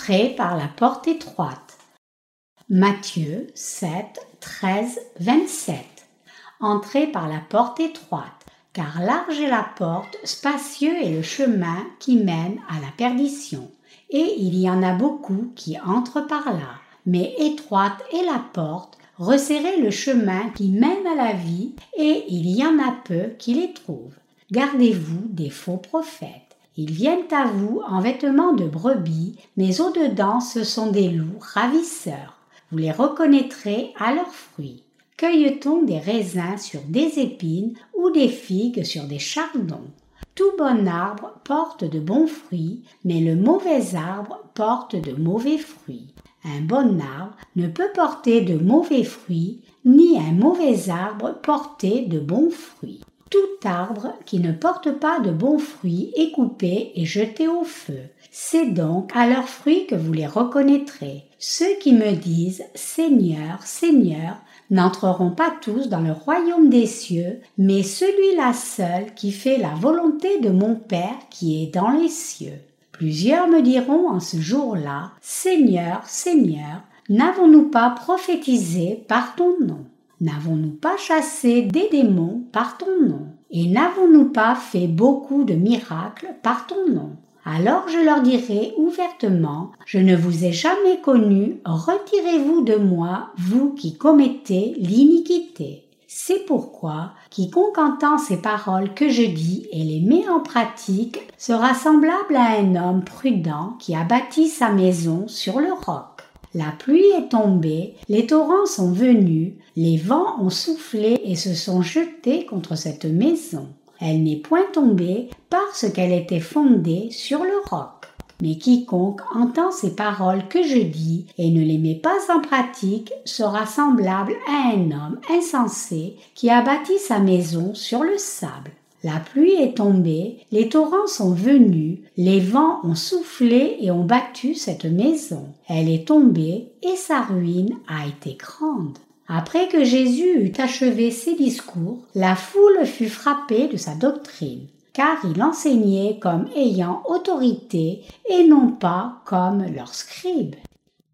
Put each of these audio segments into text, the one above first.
Entrez par la porte étroite. Matthieu 7, 13, 27. Entrez par la porte étroite, car large est la porte, spacieux est le chemin qui mène à la perdition, et il y en a beaucoup qui entrent par là. Mais étroite est la porte, resserrez le chemin qui mène à la vie, et il y en a peu qui les trouvent. Gardez-vous des faux prophètes. Ils viennent à vous en vêtements de brebis, mais au-dedans ce sont des loups ravisseurs. Vous les reconnaîtrez à leurs fruits. Cueille-t-on des raisins sur des épines ou des figues sur des chardons? Tout bon arbre porte de bons fruits, mais le mauvais arbre porte de mauvais fruits. Un bon arbre ne peut porter de mauvais fruits, ni un mauvais arbre porter de bons fruits. Tout arbre qui ne porte pas de bons fruits est coupé et jeté au feu. C'est donc à leurs fruits que vous les reconnaîtrez. Ceux qui me disent Seigneur, Seigneur, n'entreront pas tous dans le royaume des cieux, mais celui-là seul qui fait la volonté de mon Père qui est dans les cieux. Plusieurs me diront en ce jour-là, Seigneur, Seigneur, n'avons-nous pas prophétisé par ton nom? N'avons-nous pas chassé des démons par ton nom Et n'avons-nous pas fait beaucoup de miracles par ton nom? Alors je leur dirai ouvertement, je ne vous ai jamais connu, retirez-vous de moi, vous qui commettez l'iniquité. C'est pourquoi quiconque entend ces paroles que je dis et les met en pratique sera semblable à un homme prudent qui a bâti sa maison sur le roc. La pluie est tombée, les torrents sont venus, les vents ont soufflé et se sont jetés contre cette maison. Elle n'est point tombée parce qu'elle était fondée sur le roc. Mais quiconque entend ces paroles que je dis et ne les met pas en pratique sera semblable à un homme insensé qui a bâti sa maison sur le sable. La pluie est tombée, les torrents sont venus, les vents ont soufflé et ont battu cette maison. Elle est tombée et sa ruine a été grande. Après que Jésus eut achevé ses discours, la foule fut frappée de sa doctrine, car il enseignait comme ayant autorité et non pas comme leurs scribes.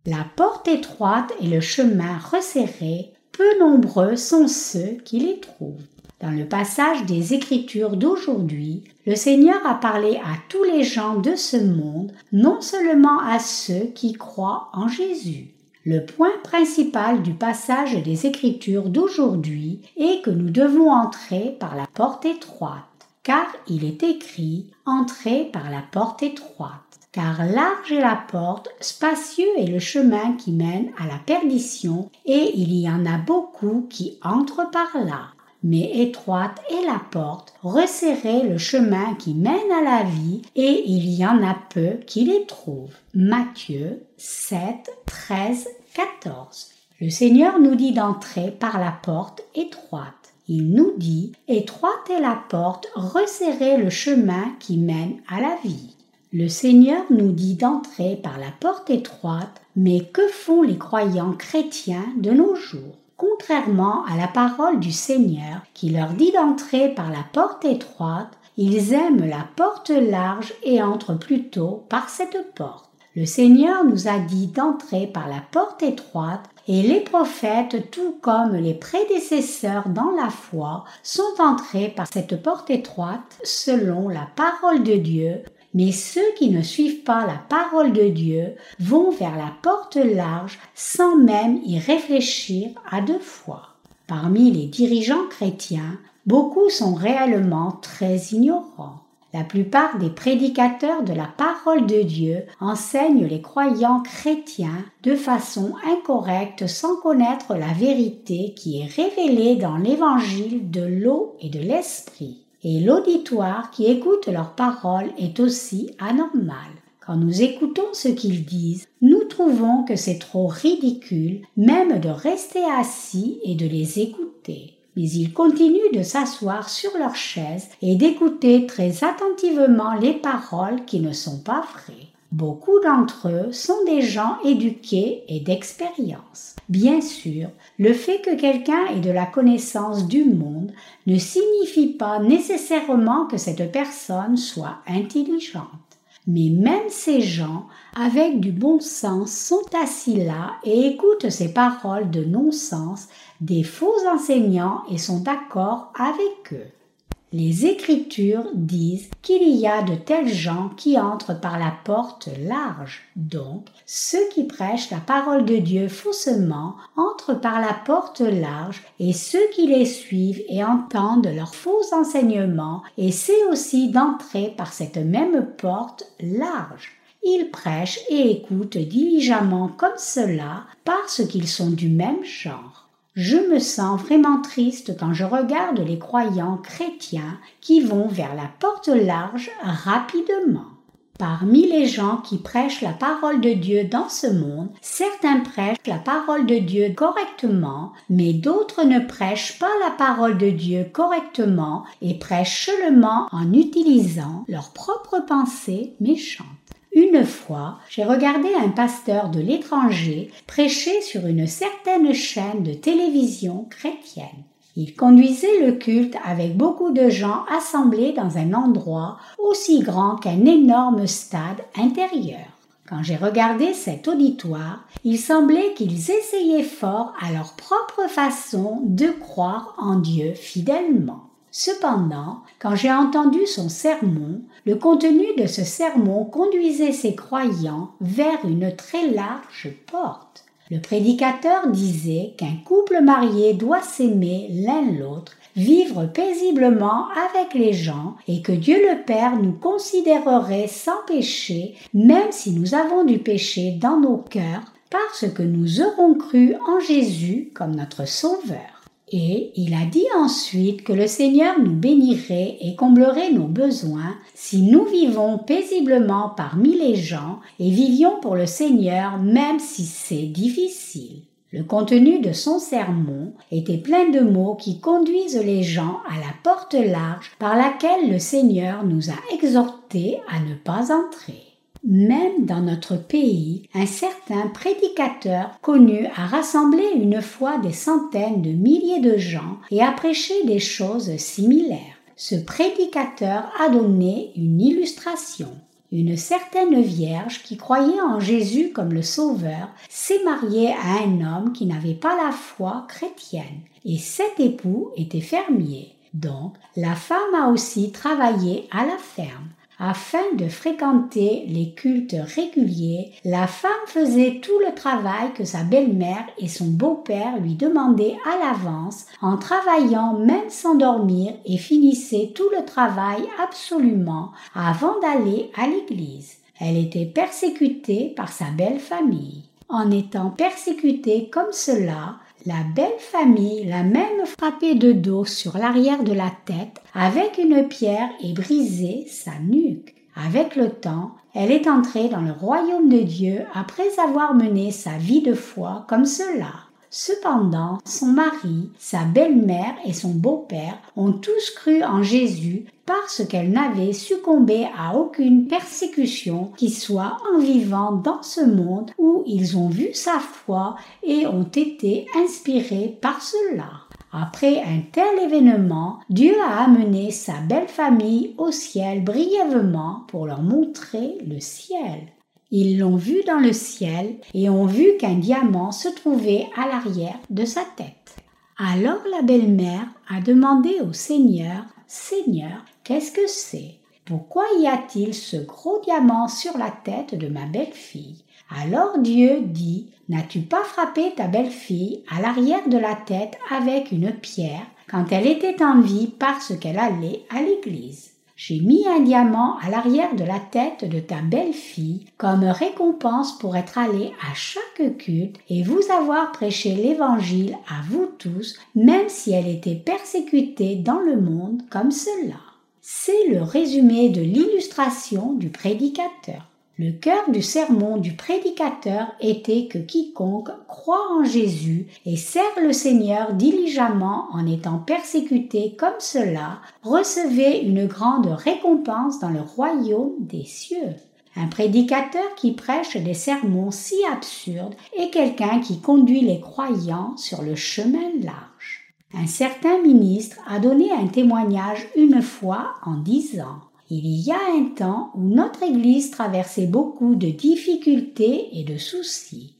La porte étroite et le chemin resserré, peu nombreux sont ceux qui les trouvent. Dans le passage des Écritures d'aujourd'hui, le Seigneur a parlé à tous les gens de ce monde, non seulement à ceux qui croient en Jésus. Le point principal du passage des Écritures d'aujourd'hui est que nous devons entrer par la porte étroite, car il est écrit Entrez par la porte étroite car large est la porte, spacieux est le chemin qui mène à la perdition, et il y en a beaucoup qui entrent par là mais étroite est la porte, resserrez le chemin qui mène à la vie, et il y en a peu qui les trouvent. Matthieu 7, 13, 14. Le Seigneur nous dit d'entrer par la porte étroite. Il nous dit Étroite est la porte, resserrez le chemin qui mène à la vie. Le Seigneur nous dit d'entrer par la porte étroite, mais que font les croyants chrétiens de nos jours? Contrairement à la parole du Seigneur qui leur dit d'entrer par la porte étroite, ils aiment la porte large et entrent plutôt par cette porte. Le Seigneur nous a dit d'entrer par la porte étroite et les prophètes, tout comme les prédécesseurs dans la foi, sont entrés par cette porte étroite selon la parole de Dieu mais ceux qui ne suivent pas la parole de Dieu vont vers la porte large sans même y réfléchir à deux fois. Parmi les dirigeants chrétiens, beaucoup sont réellement très ignorants. La plupart des prédicateurs de la parole de Dieu enseignent les croyants chrétiens de façon incorrecte sans connaître la vérité qui est révélée dans l'évangile de l'eau et de l'esprit et l'auditoire qui écoute leurs paroles est aussi anormal. Quand nous écoutons ce qu'ils disent, nous trouvons que c'est trop ridicule même de rester assis et de les écouter. Mais ils continuent de s'asseoir sur leur chaise et d'écouter très attentivement les paroles qui ne sont pas vraies. Beaucoup d'entre eux sont des gens éduqués et d'expérience. Bien sûr, le fait que quelqu'un ait de la connaissance du monde ne signifie pas nécessairement que cette personne soit intelligente. Mais même ces gens, avec du bon sens, sont assis là et écoutent ces paroles de non-sens des faux enseignants et sont d'accord avec eux. Les Écritures disent qu'il y a de tels gens qui entrent par la porte large. Donc, ceux qui prêchent la parole de Dieu faussement entrent par la porte large et ceux qui les suivent et entendent leurs faux enseignements essaient aussi d'entrer par cette même porte large. Ils prêchent et écoutent diligemment comme cela parce qu'ils sont du même genre. Je me sens vraiment triste quand je regarde les croyants chrétiens qui vont vers la porte large rapidement. Parmi les gens qui prêchent la parole de Dieu dans ce monde, certains prêchent la parole de Dieu correctement, mais d'autres ne prêchent pas la parole de Dieu correctement et prêchent seulement en utilisant leurs propres pensées méchantes. Une fois, j'ai regardé un pasteur de l'étranger prêcher sur une certaine chaîne de télévision chrétienne. Il conduisait le culte avec beaucoup de gens assemblés dans un endroit aussi grand qu'un énorme stade intérieur. Quand j'ai regardé cet auditoire, il semblait qu'ils essayaient fort à leur propre façon de croire en Dieu fidèlement. Cependant, quand j'ai entendu son sermon, le contenu de ce sermon conduisait ses croyants vers une très large porte. Le prédicateur disait qu'un couple marié doit s'aimer l'un l'autre, vivre paisiblement avec les gens et que Dieu le Père nous considérerait sans péché, même si nous avons du péché dans nos cœurs, parce que nous aurons cru en Jésus comme notre Sauveur. Et il a dit ensuite que le Seigneur nous bénirait et comblerait nos besoins si nous vivons paisiblement parmi les gens et vivions pour le Seigneur même si c'est difficile. Le contenu de son sermon était plein de mots qui conduisent les gens à la porte large par laquelle le Seigneur nous a exhortés à ne pas entrer. Même dans notre pays, un certain prédicateur connu a rassemblé une fois des centaines de milliers de gens et a prêché des choses similaires. Ce prédicateur a donné une illustration. Une certaine vierge qui croyait en Jésus comme le Sauveur s'est mariée à un homme qui n'avait pas la foi chrétienne, et cet époux était fermier. Donc, la femme a aussi travaillé à la ferme. Afin de fréquenter les cultes réguliers, la femme faisait tout le travail que sa belle-mère et son beau-père lui demandaient à l'avance, en travaillant même sans dormir et finissait tout le travail absolument avant d'aller à l'église. Elle était persécutée par sa belle famille. En étant persécutée comme cela, la belle famille l'a même frappé de dos sur l'arrière de la tête avec une pierre et brisé sa nuque. Avec le temps, elle est entrée dans le royaume de Dieu après avoir mené sa vie de foi comme cela. Cependant, son mari, sa belle-mère et son beau-père ont tous cru en Jésus parce qu'elle n'avait succombé à aucune persécution qui soit en vivant dans ce monde où ils ont vu sa foi et ont été inspirés par cela. Après un tel événement, Dieu a amené sa belle famille au ciel brièvement pour leur montrer le ciel. Ils l'ont vu dans le ciel et ont vu qu'un diamant se trouvait à l'arrière de sa tête. Alors la belle-mère a demandé au Seigneur Seigneur, qu'est-ce que c'est? Pourquoi y a-t-il ce gros diamant sur la tête de ma belle-fille? Alors Dieu dit N'as-tu pas frappé ta belle-fille à l'arrière de la tête avec une pierre quand elle était en vie parce qu'elle allait à l'église? J'ai mis un diamant à l'arrière de la tête de ta belle-fille comme récompense pour être allé à chaque culte et vous avoir prêché l'évangile à vous tous, même si elle était persécutée dans le monde comme cela. C'est le résumé de l'illustration du prédicateur. Le cœur du sermon du prédicateur était que quiconque croit en Jésus et sert le Seigneur diligemment en étant persécuté comme cela, recevait une grande récompense dans le royaume des cieux. Un prédicateur qui prêche des sermons si absurdes est quelqu'un qui conduit les croyants sur le chemin large. Un certain ministre a donné un témoignage une fois en disant Il y a un temps où notre Église traversait beaucoup de difficultés et de soucis.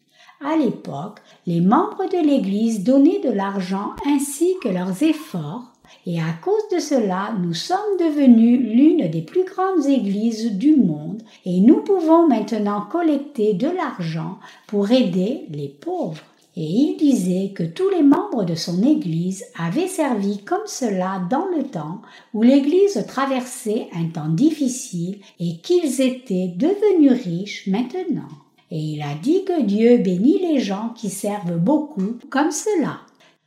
À l'époque, les membres de l'Église donnaient de l'argent ainsi que leurs efforts, et à cause de cela, nous sommes devenus l'une des plus grandes églises du monde, et nous pouvons maintenant collecter de l'argent pour aider les pauvres et il disait que tous les membres de son Église avaient servi comme cela dans le temps où l'Église traversait un temps difficile et qu'ils étaient devenus riches maintenant. Et il a dit que Dieu bénit les gens qui servent beaucoup comme cela.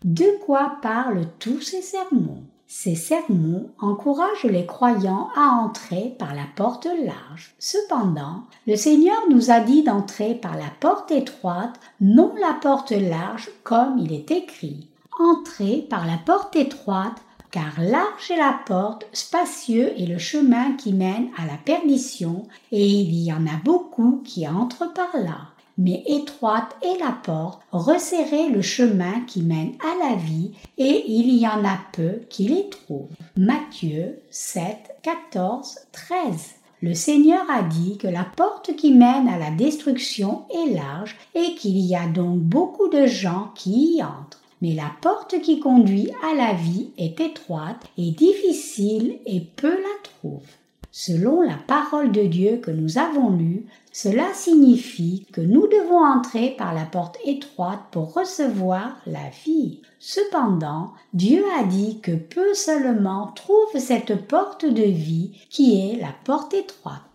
De quoi parlent tous ces sermons? Ces sermons encouragent les croyants à entrer par la porte large. Cependant, le Seigneur nous a dit d'entrer par la porte étroite, non la porte large comme il est écrit. Entrez par la porte étroite, car large est la porte, spacieux est le chemin qui mène à la perdition, et il y en a beaucoup qui entrent par là mais étroite est la porte, resserrez le chemin qui mène à la vie, et il y en a peu qui les trouvent. Matthieu 7, 14, 13. Le Seigneur a dit que la porte qui mène à la destruction est large et qu'il y a donc beaucoup de gens qui y entrent. Mais la porte qui conduit à la vie est étroite et difficile et peu la trouvent. Selon la parole de Dieu que nous avons lue, cela signifie que nous devons entrer par la porte étroite pour recevoir la vie. Cependant, Dieu a dit que peu seulement trouvent cette porte de vie qui est la porte étroite.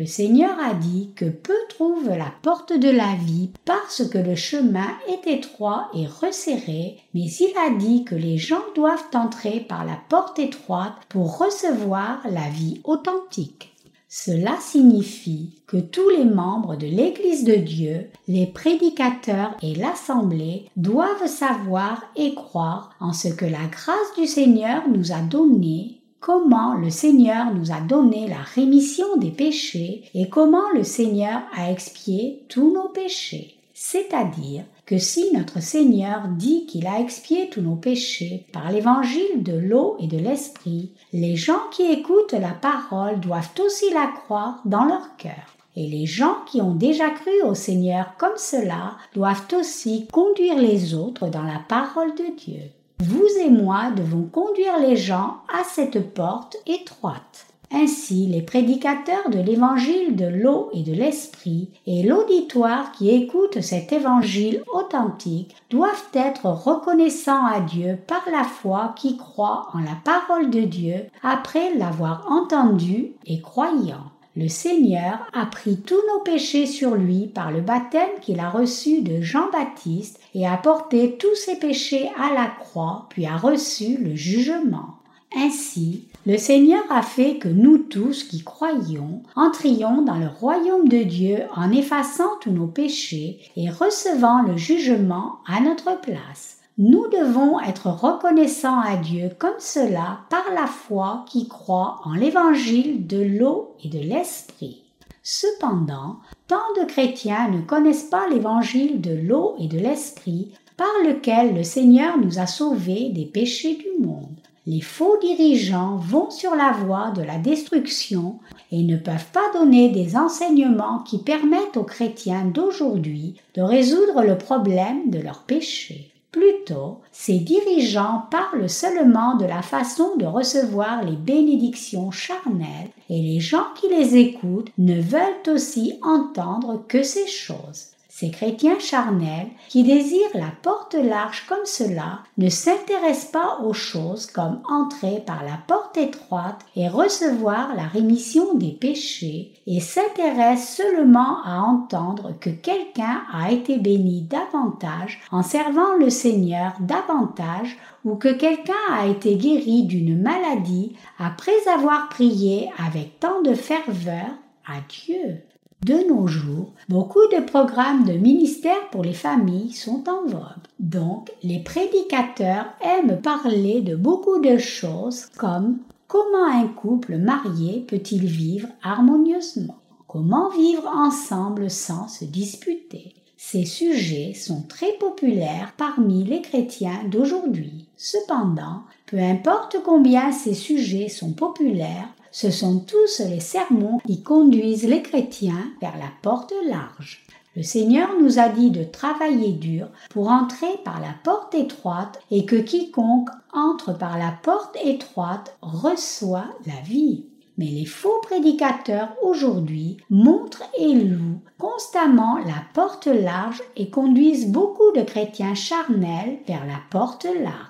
Le Seigneur a dit que peu trouvent la porte de la vie parce que le chemin est étroit et resserré, mais il a dit que les gens doivent entrer par la porte étroite pour recevoir la vie authentique. Cela signifie que tous les membres de l'Église de Dieu, les prédicateurs et l'Assemblée doivent savoir et croire en ce que la grâce du Seigneur nous a donné comment le Seigneur nous a donné la rémission des péchés et comment le Seigneur a expié tous nos péchés. C'est-à-dire que si notre Seigneur dit qu'il a expié tous nos péchés par l'évangile de l'eau et de l'esprit, les gens qui écoutent la parole doivent aussi la croire dans leur cœur. Et les gens qui ont déjà cru au Seigneur comme cela doivent aussi conduire les autres dans la parole de Dieu. Vous et moi devons conduire les gens à cette porte étroite. Ainsi, les prédicateurs de l'évangile de l'eau et de l'esprit et l'auditoire qui écoute cet évangile authentique doivent être reconnaissants à Dieu par la foi qui croit en la parole de Dieu après l'avoir entendu et croyant. Le Seigneur a pris tous nos péchés sur lui par le baptême qu'il a reçu de Jean-Baptiste et a porté tous ses péchés à la croix, puis a reçu le jugement. Ainsi, le Seigneur a fait que nous tous qui croyons entrions dans le royaume de Dieu en effaçant tous nos péchés et recevant le jugement à notre place. Nous devons être reconnaissants à Dieu comme cela par la foi qui croit en l'évangile de l'eau et de l'esprit. Cependant, tant de chrétiens ne connaissent pas l'évangile de l'eau et de l'esprit par lequel le Seigneur nous a sauvés des péchés du monde. Les faux dirigeants vont sur la voie de la destruction et ne peuvent pas donner des enseignements qui permettent aux chrétiens d'aujourd'hui de résoudre le problème de leurs péchés. Plutôt, ces dirigeants parlent seulement de la façon de recevoir les bénédictions charnelles et les gens qui les écoutent ne veulent aussi entendre que ces choses. Ces chrétiens charnels qui désirent la porte large comme cela ne s'intéressent pas aux choses comme entrer par la porte étroite et recevoir la rémission des péchés et s'intéressent seulement à entendre que quelqu'un a été béni davantage en servant le Seigneur davantage ou que quelqu'un a été guéri d'une maladie après avoir prié avec tant de ferveur à Dieu. De nos jours, beaucoup de programmes de ministère pour les familles sont en vogue. Donc, les prédicateurs aiment parler de beaucoup de choses comme comment un couple marié peut-il vivre harmonieusement? Comment vivre ensemble sans se disputer? Ces sujets sont très populaires parmi les chrétiens d'aujourd'hui. Cependant, peu importe combien ces sujets sont populaires, ce sont tous les sermons qui conduisent les chrétiens vers la porte large. Le Seigneur nous a dit de travailler dur pour entrer par la porte étroite et que quiconque entre par la porte étroite reçoit la vie. Mais les faux prédicateurs aujourd'hui montrent et louent constamment la porte large et conduisent beaucoup de chrétiens charnels vers la porte large.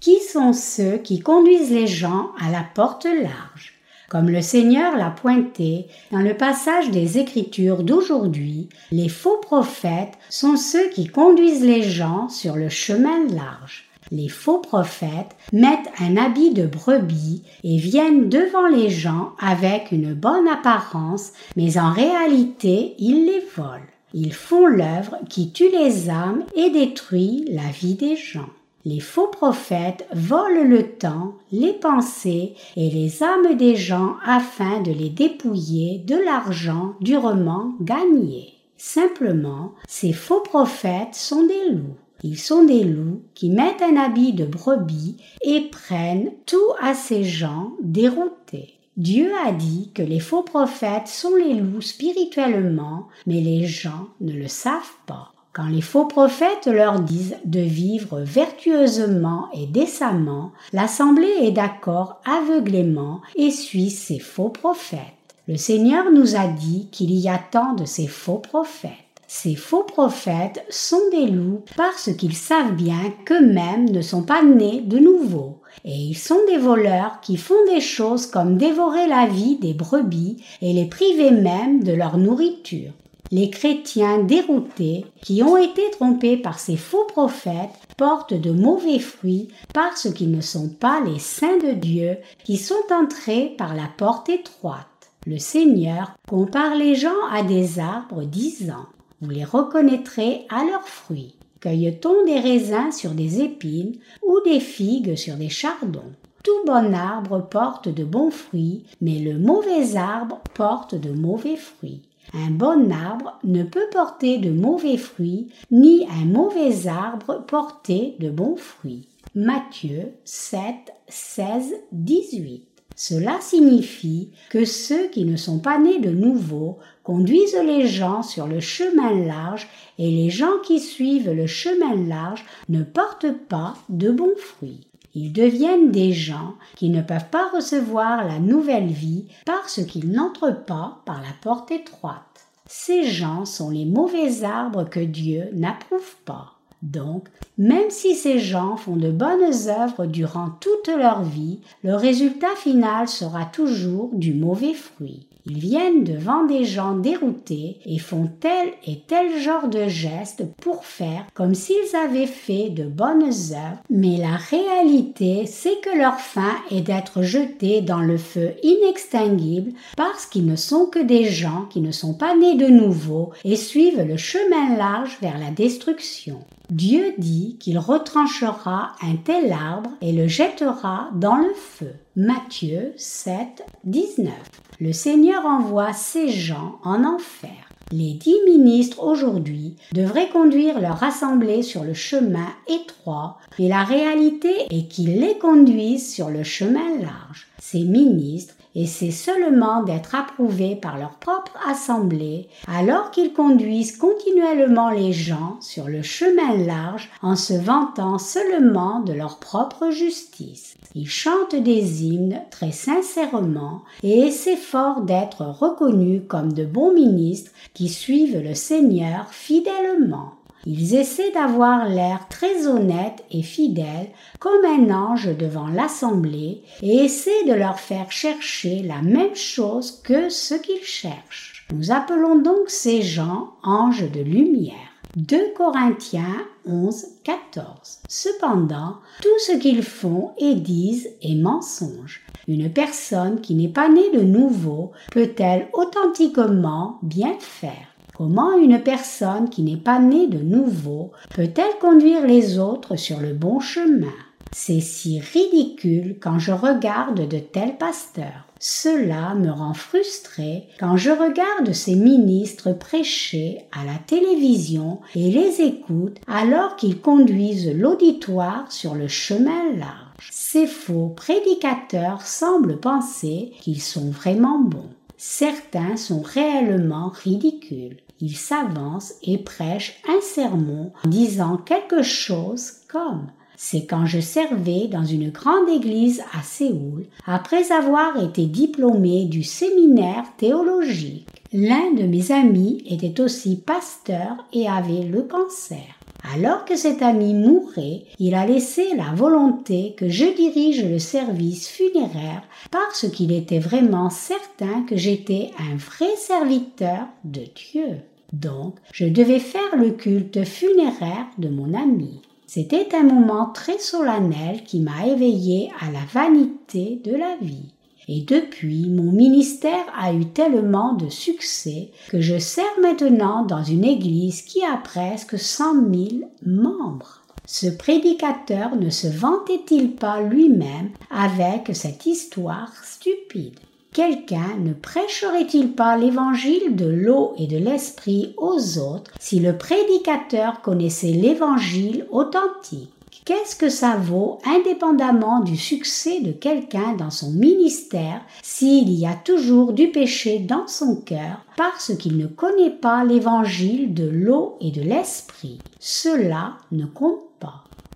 Qui sont ceux qui conduisent les gens à la porte large comme le Seigneur l'a pointé dans le passage des Écritures d'aujourd'hui, les faux prophètes sont ceux qui conduisent les gens sur le chemin large. Les faux prophètes mettent un habit de brebis et viennent devant les gens avec une bonne apparence, mais en réalité ils les volent. Ils font l'œuvre qui tue les âmes et détruit la vie des gens. Les faux prophètes volent le temps, les pensées et les âmes des gens afin de les dépouiller de l'argent durement gagné. Simplement, ces faux prophètes sont des loups. Ils sont des loups qui mettent un habit de brebis et prennent tout à ces gens déroutés. Dieu a dit que les faux prophètes sont les loups spirituellement, mais les gens ne le savent pas. Quand les faux prophètes leur disent de vivre vertueusement et décemment, l'Assemblée est d'accord aveuglément et suit ces faux prophètes. Le Seigneur nous a dit qu'il y a tant de ces faux prophètes. Ces faux prophètes sont des loups parce qu'ils savent bien qu'eux-mêmes ne sont pas nés de nouveau. Et ils sont des voleurs qui font des choses comme dévorer la vie des brebis et les priver même de leur nourriture. Les chrétiens déroutés qui ont été trompés par ces faux prophètes portent de mauvais fruits parce qu'ils ne sont pas les saints de Dieu qui sont entrés par la porte étroite. Le Seigneur compare les gens à des arbres disant vous les reconnaîtrez à leurs fruits. Cueille-t-on des raisins sur des épines ou des figues sur des chardons? Tout bon arbre porte de bons fruits, mais le mauvais arbre porte de mauvais fruits. Un bon arbre ne peut porter de mauvais fruits, ni un mauvais arbre porter de bons fruits. Matthieu 7, 16, 18. Cela signifie que ceux qui ne sont pas nés de nouveau conduisent les gens sur le chemin large et les gens qui suivent le chemin large ne portent pas de bons fruits. Ils deviennent des gens qui ne peuvent pas recevoir la nouvelle vie parce qu'ils n'entrent pas par la porte étroite. Ces gens sont les mauvais arbres que Dieu n'approuve pas. Donc, même si ces gens font de bonnes œuvres durant toute leur vie, le résultat final sera toujours du mauvais fruit. Ils viennent devant des gens déroutés et font tel et tel genre de gestes pour faire comme s'ils avaient fait de bonnes œuvres, mais la réalité c'est que leur fin est d'être jetés dans le feu inextinguible parce qu'ils ne sont que des gens qui ne sont pas nés de nouveau et suivent le chemin large vers la destruction. Dieu dit qu'il retranchera un tel arbre et le jettera dans le feu. Matthieu 7, 19. Le Seigneur envoie ces gens en enfer. Les dix ministres aujourd'hui devraient conduire leur assemblée sur le chemin étroit, mais la réalité est qu'ils les conduisent sur le chemin large. Ces ministres et c'est seulement d'être approuvés par leur propre assemblée alors qu'ils conduisent continuellement les gens sur le chemin large en se vantant seulement de leur propre justice. Ils chantent des hymnes très sincèrement et s'efforcent d'être reconnus comme de bons ministres qui suivent le Seigneur fidèlement. Ils essaient d'avoir l'air très honnête et fidèle comme un ange devant l'assemblée et essaient de leur faire chercher la même chose que ce qu'ils cherchent. Nous appelons donc ces gens anges de lumière. 2 Corinthiens 11, 14. Cependant, tout ce qu'ils font et disent est mensonge. Une personne qui n'est pas née de nouveau peut-elle authentiquement bien faire? Comment une personne qui n'est pas née de nouveau peut-elle conduire les autres sur le bon chemin? C'est si ridicule quand je regarde de tels pasteurs. Cela me rend frustré quand je regarde ces ministres prêcher à la télévision et les écoute alors qu'ils conduisent l'auditoire sur le chemin large. Ces faux prédicateurs semblent penser qu'ils sont vraiment bons. Certains sont réellement ridicules. Ils s'avancent et prêchent un sermon en disant quelque chose comme c'est quand je servais dans une grande église à Séoul, après avoir été diplômé du séminaire théologique. L'un de mes amis était aussi pasteur et avait le cancer. Alors que cet ami mourait, il a laissé la volonté que je dirige le service funéraire parce qu'il était vraiment certain que j'étais un vrai serviteur de Dieu. Donc, je devais faire le culte funéraire de mon ami. C'était un moment très solennel qui m'a éveillé à la vanité de la vie. Et depuis, mon ministère a eu tellement de succès que je sers maintenant dans une église qui a presque cent mille membres. Ce prédicateur ne se vantait-il pas lui-même avec cette histoire stupide? Quelqu'un ne prêcherait-il pas l'évangile de l'eau et de l'esprit aux autres si le prédicateur connaissait l'évangile authentique? Qu'est-ce que ça vaut indépendamment du succès de quelqu'un dans son ministère s'il y a toujours du péché dans son cœur parce qu'il ne connaît pas l'évangile de l'eau et de l'esprit? Cela ne compte.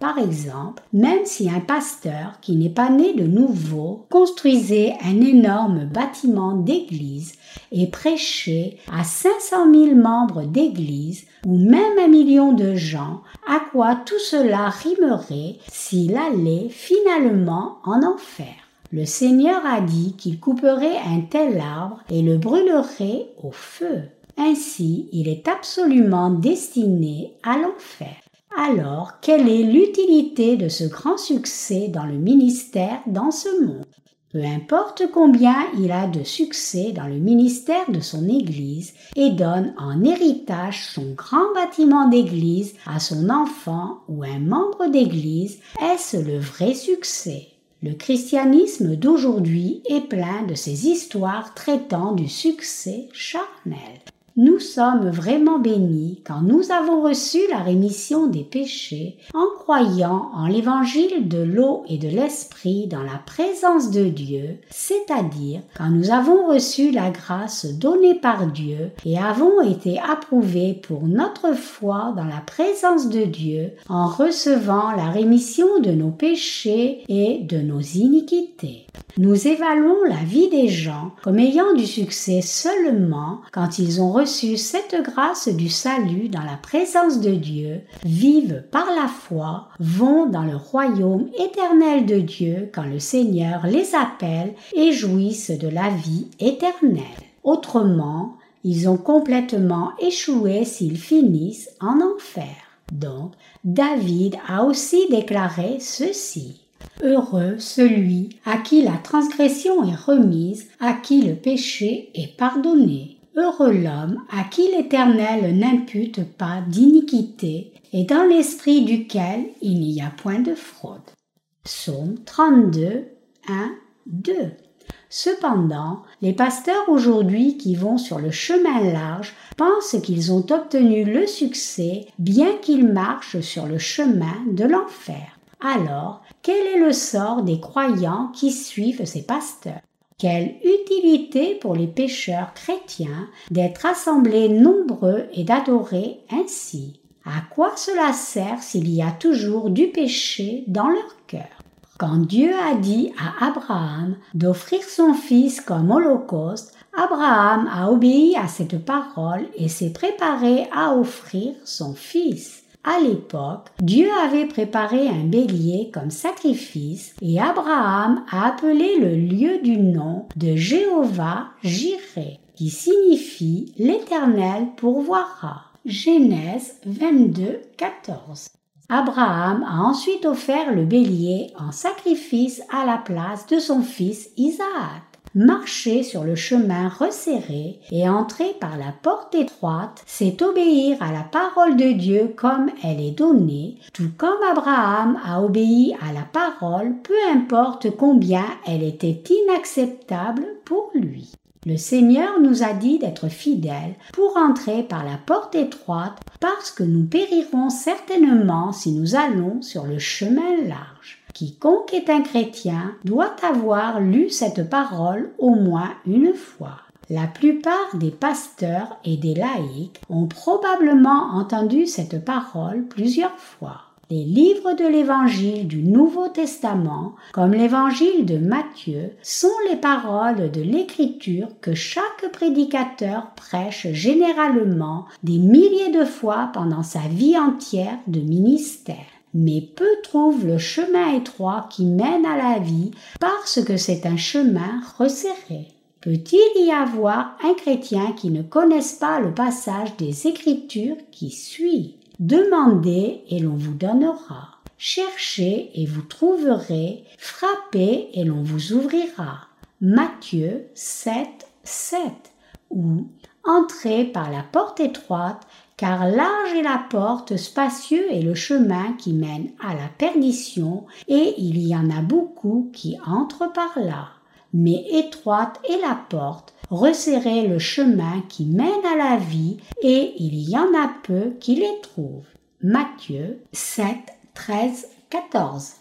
Par exemple, même si un pasteur qui n'est pas né de nouveau construisait un énorme bâtiment d'église et prêchait à 500 000 membres d'église ou même un million de gens, à quoi tout cela rimerait s'il allait finalement en enfer? Le Seigneur a dit qu'il couperait un tel arbre et le brûlerait au feu. Ainsi, il est absolument destiné à l'enfer. Alors, quelle est l'utilité de ce grand succès dans le ministère dans ce monde? Peu importe combien il a de succès dans le ministère de son Église et donne en héritage son grand bâtiment d'Église à son enfant ou un membre d'Église, est-ce le vrai succès? Le christianisme d'aujourd'hui est plein de ces histoires traitant du succès charnel. Nous sommes vraiment bénis quand nous avons reçu la rémission des péchés en croyant en l'évangile de l'eau et de l'esprit dans la présence de Dieu, c'est-à-dire quand nous avons reçu la grâce donnée par Dieu et avons été approuvés pour notre foi dans la présence de Dieu en recevant la rémission de nos péchés et de nos iniquités. Nous évaluons la vie des gens comme ayant du succès seulement quand ils ont reçu cette grâce du salut dans la présence de Dieu, vivent par la foi, vont dans le royaume éternel de Dieu quand le Seigneur les appelle et jouissent de la vie éternelle. Autrement, ils ont complètement échoué s'ils finissent en enfer. Donc, David a aussi déclaré ceci. Heureux celui à qui la transgression est remise, à qui le péché est pardonné. Heureux l'homme à qui l'Éternel n'impute pas d'iniquité et dans l'esprit duquel il n'y a point de fraude. Psaume 32, 1, 2. Cependant, les pasteurs aujourd'hui qui vont sur le chemin large pensent qu'ils ont obtenu le succès bien qu'ils marchent sur le chemin de l'enfer. Alors, quel est le sort des croyants qui suivent ces pasteurs? Quelle utilité pour les pécheurs chrétiens d'être assemblés nombreux et d'adorer ainsi? À quoi cela sert s'il y a toujours du péché dans leur cœur? Quand Dieu a dit à Abraham d'offrir son fils comme holocauste, Abraham a obéi à cette parole et s'est préparé à offrir son fils. À l'époque, Dieu avait préparé un bélier comme sacrifice et Abraham a appelé le lieu du nom de Jéhovah Jireh, qui signifie l'Éternel pourvoira. Genèse 22, 14. Abraham a ensuite offert le bélier en sacrifice à la place de son fils Isaac marcher sur le chemin resserré et entrer par la porte étroite, c'est obéir à la parole de Dieu comme elle est donnée, tout comme Abraham a obéi à la parole, peu importe combien elle était inacceptable pour lui. Le Seigneur nous a dit d'être fidèles pour entrer par la porte étroite parce que nous périrons certainement si nous allons sur le chemin large. Quiconque est un chrétien doit avoir lu cette parole au moins une fois. La plupart des pasteurs et des laïcs ont probablement entendu cette parole plusieurs fois. Les livres de l'Évangile du Nouveau Testament, comme l'Évangile de Matthieu, sont les paroles de l'Écriture que chaque prédicateur prêche généralement des milliers de fois pendant sa vie entière de ministère. Mais peu trouvent le chemin étroit qui mène à la vie parce que c'est un chemin resserré. Peut-il y avoir un chrétien qui ne connaisse pas le passage des Écritures qui suit? Demandez et l'on vous donnera. Cherchez et vous trouverez. Frappez et l'on vous ouvrira. Matthieu 7, 7. Ou Entrez par la porte étroite, car large est la porte, spacieux est le chemin qui mène à la perdition, et il y en a beaucoup qui entrent par là. Mais étroite est la porte, resserrer le chemin qui mène à la vie, et il y en a peu qui les trouvent. Matthieu 7, 13, 14.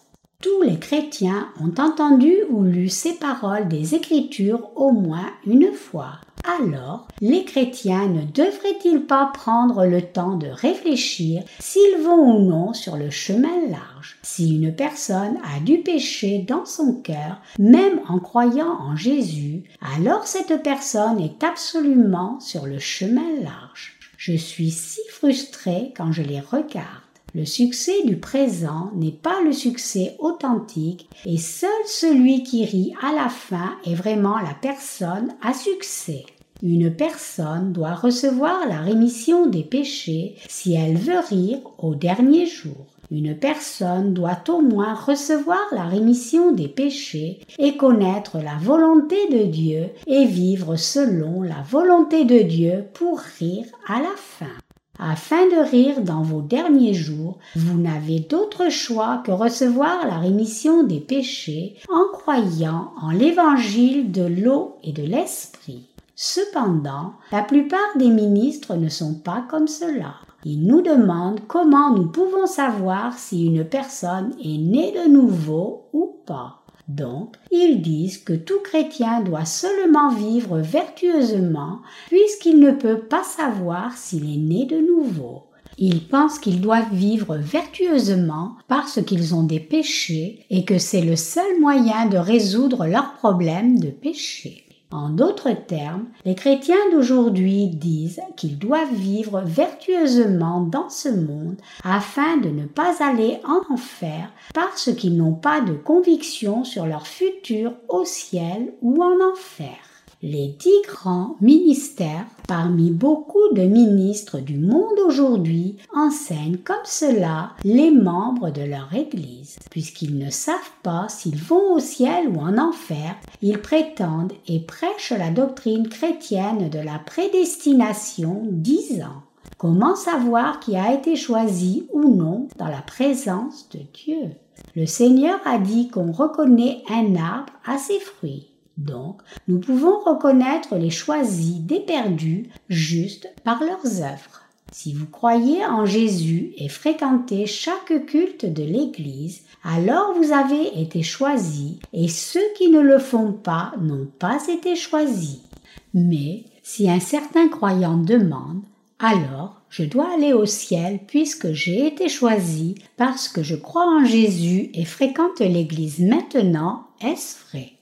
Tous les chrétiens ont entendu ou lu ces paroles des Écritures au moins une fois. Alors, les chrétiens ne devraient-ils pas prendre le temps de réfléchir s'ils vont ou non sur le chemin large? Si une personne a du péché dans son cœur, même en croyant en Jésus, alors cette personne est absolument sur le chemin large. Je suis si frustré quand je les regarde. Le succès du présent n'est pas le succès authentique et seul celui qui rit à la fin est vraiment la personne à succès. Une personne doit recevoir la rémission des péchés si elle veut rire au dernier jour. Une personne doit au moins recevoir la rémission des péchés et connaître la volonté de Dieu et vivre selon la volonté de Dieu pour rire à la fin. Afin de rire dans vos derniers jours, vous n'avez d'autre choix que recevoir la rémission des péchés en croyant en l'évangile de l'eau et de l'esprit. Cependant, la plupart des ministres ne sont pas comme cela. Ils nous demandent comment nous pouvons savoir si une personne est née de nouveau ou pas. Donc, ils disent que tout chrétien doit seulement vivre vertueusement puisqu'il ne peut pas savoir s'il est né de nouveau. Ils pensent qu'ils doivent vivre vertueusement parce qu'ils ont des péchés et que c'est le seul moyen de résoudre leurs problèmes de péché. En d'autres termes, les chrétiens d'aujourd'hui disent qu'ils doivent vivre vertueusement dans ce monde afin de ne pas aller en enfer parce qu'ils n'ont pas de conviction sur leur futur au ciel ou en enfer les dix grands ministères parmi beaucoup de ministres du monde aujourd'hui enseignent comme cela les membres de leur Église. Puisqu'ils ne savent pas s'ils vont au ciel ou en enfer, ils prétendent et prêchent la doctrine chrétienne de la prédestination disant Comment savoir qui a été choisi ou non dans la présence de Dieu? Le Seigneur a dit qu'on reconnaît un arbre à ses fruits. Donc, nous pouvons reconnaître les choisis des perdus juste par leurs œuvres. Si vous croyez en Jésus et fréquentez chaque culte de l'Église, alors vous avez été choisis et ceux qui ne le font pas n'ont pas été choisis. Mais si un certain croyant demande, alors je dois aller au ciel puisque j'ai été choisi parce que je crois en Jésus et fréquente l'Église maintenant, est-ce vrai?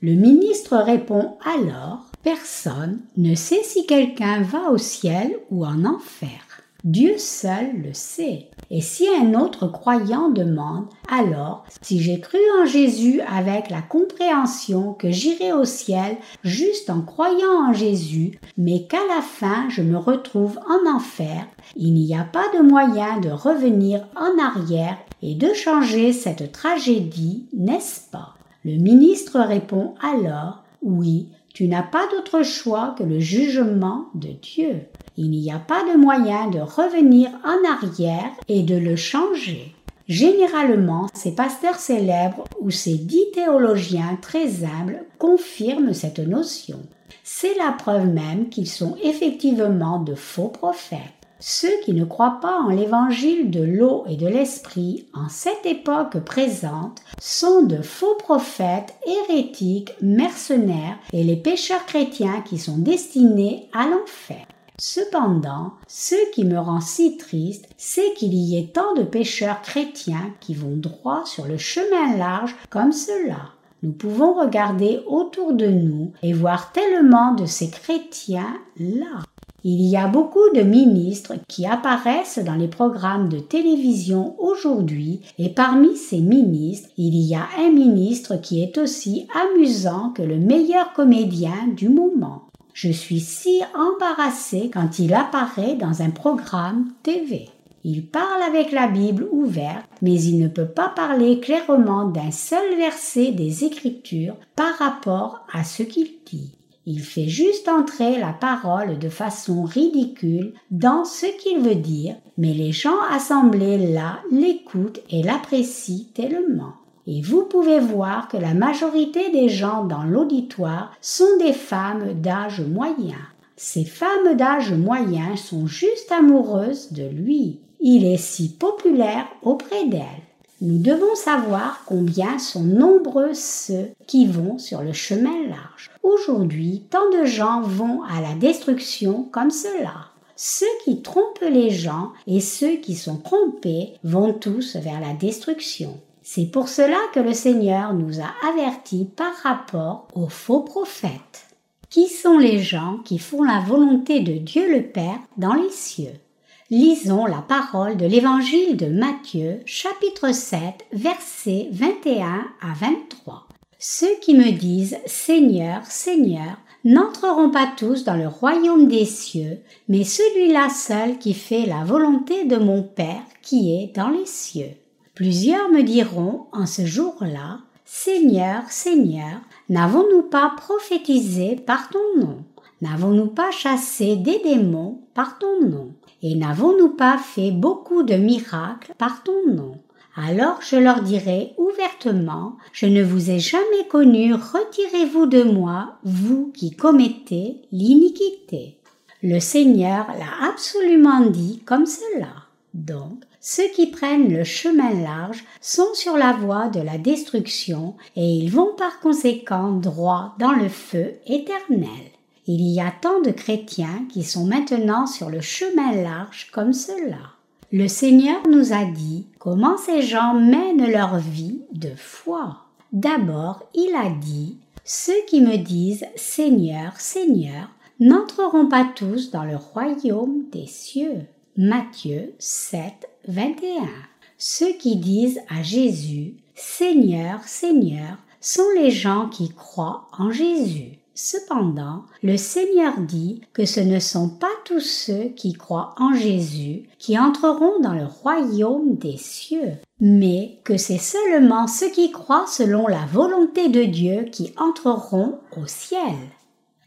Le ministre répond alors Personne ne sait si quelqu'un va au ciel ou en enfer. Dieu seul le sait. Et si un autre croyant demande, alors, si j'ai cru en Jésus avec la compréhension que j'irai au ciel juste en croyant en Jésus, mais qu'à la fin je me retrouve en enfer, il n'y a pas de moyen de revenir en arrière et de changer cette tragédie, n'est-ce pas? Le ministre répond alors Oui, tu n'as pas d'autre choix que le jugement de Dieu. Il n'y a pas de moyen de revenir en arrière et de le changer. Généralement, ces pasteurs célèbres ou ces dix théologiens très humbles confirment cette notion. C'est la preuve même qu'ils sont effectivement de faux prophètes. Ceux qui ne croient pas en l'évangile de l'eau et de l'esprit en cette époque présente sont de faux prophètes, hérétiques, mercenaires et les pécheurs chrétiens qui sont destinés à l'enfer. Cependant, ce qui me rend si triste, c'est qu'il y ait tant de pécheurs chrétiens qui vont droit sur le chemin large comme cela. Nous pouvons regarder autour de nous et voir tellement de ces chrétiens là. Il y a beaucoup de ministres qui apparaissent dans les programmes de télévision aujourd'hui et parmi ces ministres, il y a un ministre qui est aussi amusant que le meilleur comédien du moment. Je suis si embarrassée quand il apparaît dans un programme TV. Il parle avec la Bible ouverte, mais il ne peut pas parler clairement d'un seul verset des Écritures par rapport à ce qu'il dit. Il fait juste entrer la parole de façon ridicule dans ce qu'il veut dire, mais les gens assemblés là l'écoutent et l'apprécient tellement. Et vous pouvez voir que la majorité des gens dans l'auditoire sont des femmes d'âge moyen. Ces femmes d'âge moyen sont juste amoureuses de lui. Il est si populaire auprès d'elles. Nous devons savoir combien sont nombreux ceux qui vont sur le chemin large. Aujourd'hui, tant de gens vont à la destruction comme cela. Ceux qui trompent les gens et ceux qui sont trompés vont tous vers la destruction. C'est pour cela que le Seigneur nous a avertis par rapport aux faux prophètes. Qui sont les gens qui font la volonté de Dieu le Père dans les cieux? Lisons la parole de l'évangile de Matthieu, chapitre 7, versets 21 à 23. Ceux qui me disent Seigneur, Seigneur, n'entreront pas tous dans le royaume des cieux, mais celui-là seul qui fait la volonté de mon Père qui est dans les cieux. Plusieurs me diront en ce jour-là, Seigneur, Seigneur, n'avons-nous pas prophétisé par ton nom? N'avons-nous pas chassé des démons par ton nom? Et n'avons-nous pas fait beaucoup de miracles par ton nom? Alors je leur dirai ouvertement, je ne vous ai jamais connu, retirez-vous de moi, vous qui commettez l'iniquité. Le Seigneur l'a absolument dit comme cela. Donc, ceux qui prennent le chemin large sont sur la voie de la destruction et ils vont par conséquent droit dans le feu éternel. Il y a tant de chrétiens qui sont maintenant sur le chemin large comme cela. Le Seigneur nous a dit comment ces gens mènent leur vie de foi. D'abord, il a dit Ceux qui me disent Seigneur, Seigneur, n'entreront pas tous dans le royaume des cieux. Matthieu 7, 21. Ceux qui disent à Jésus Seigneur, Seigneur, sont les gens qui croient en Jésus. Cependant, le Seigneur dit que ce ne sont pas tous ceux qui croient en Jésus qui entreront dans le royaume des cieux, mais que c'est seulement ceux qui croient selon la volonté de Dieu qui entreront au ciel.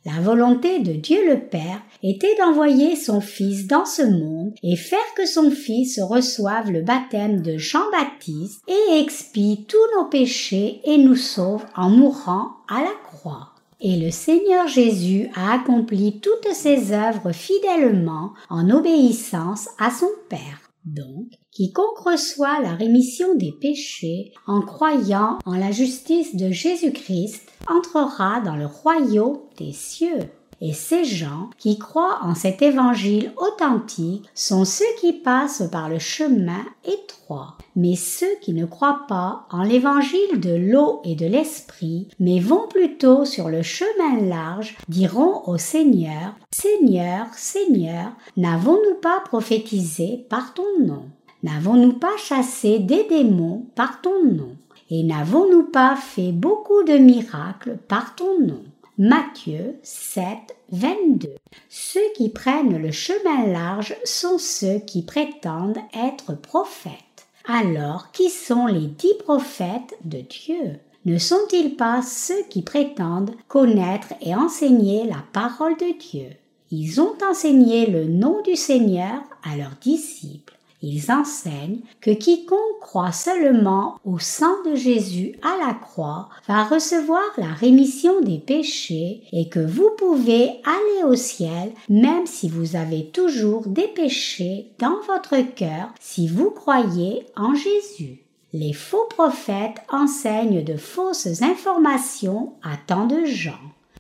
La volonté de Dieu le Père était d'envoyer son Fils dans ce monde et faire que son Fils reçoive le baptême de Jean-Baptiste et expie tous nos péchés et nous sauve en mourant à la croix. Et le Seigneur Jésus a accompli toutes ses œuvres fidèlement en obéissance à son Père. Donc, quiconque reçoit la rémission des péchés en croyant en la justice de Jésus-Christ entrera dans le royaume des cieux. Et ces gens qui croient en cet évangile authentique sont ceux qui passent par le chemin étroit. Mais ceux qui ne croient pas en l'évangile de l'eau et de l'esprit, mais vont plutôt sur le chemin large, diront au Seigneur, Seigneur, Seigneur, n'avons-nous pas prophétisé par ton nom? N'avons-nous pas chassé des démons par ton nom? Et n'avons-nous pas fait beaucoup de miracles par ton nom? Matthieu 7, 22. Ceux qui prennent le chemin large sont ceux qui prétendent être prophètes. Alors, qui sont les dix prophètes de Dieu? Ne sont-ils pas ceux qui prétendent connaître et enseigner la parole de Dieu? Ils ont enseigné le nom du Seigneur à leurs disciples. Ils enseignent que quiconque croit seulement au sang de Jésus à la croix va recevoir la rémission des péchés et que vous pouvez aller au ciel même si vous avez toujours des péchés dans votre cœur si vous croyez en Jésus. Les faux prophètes enseignent de fausses informations à tant de gens.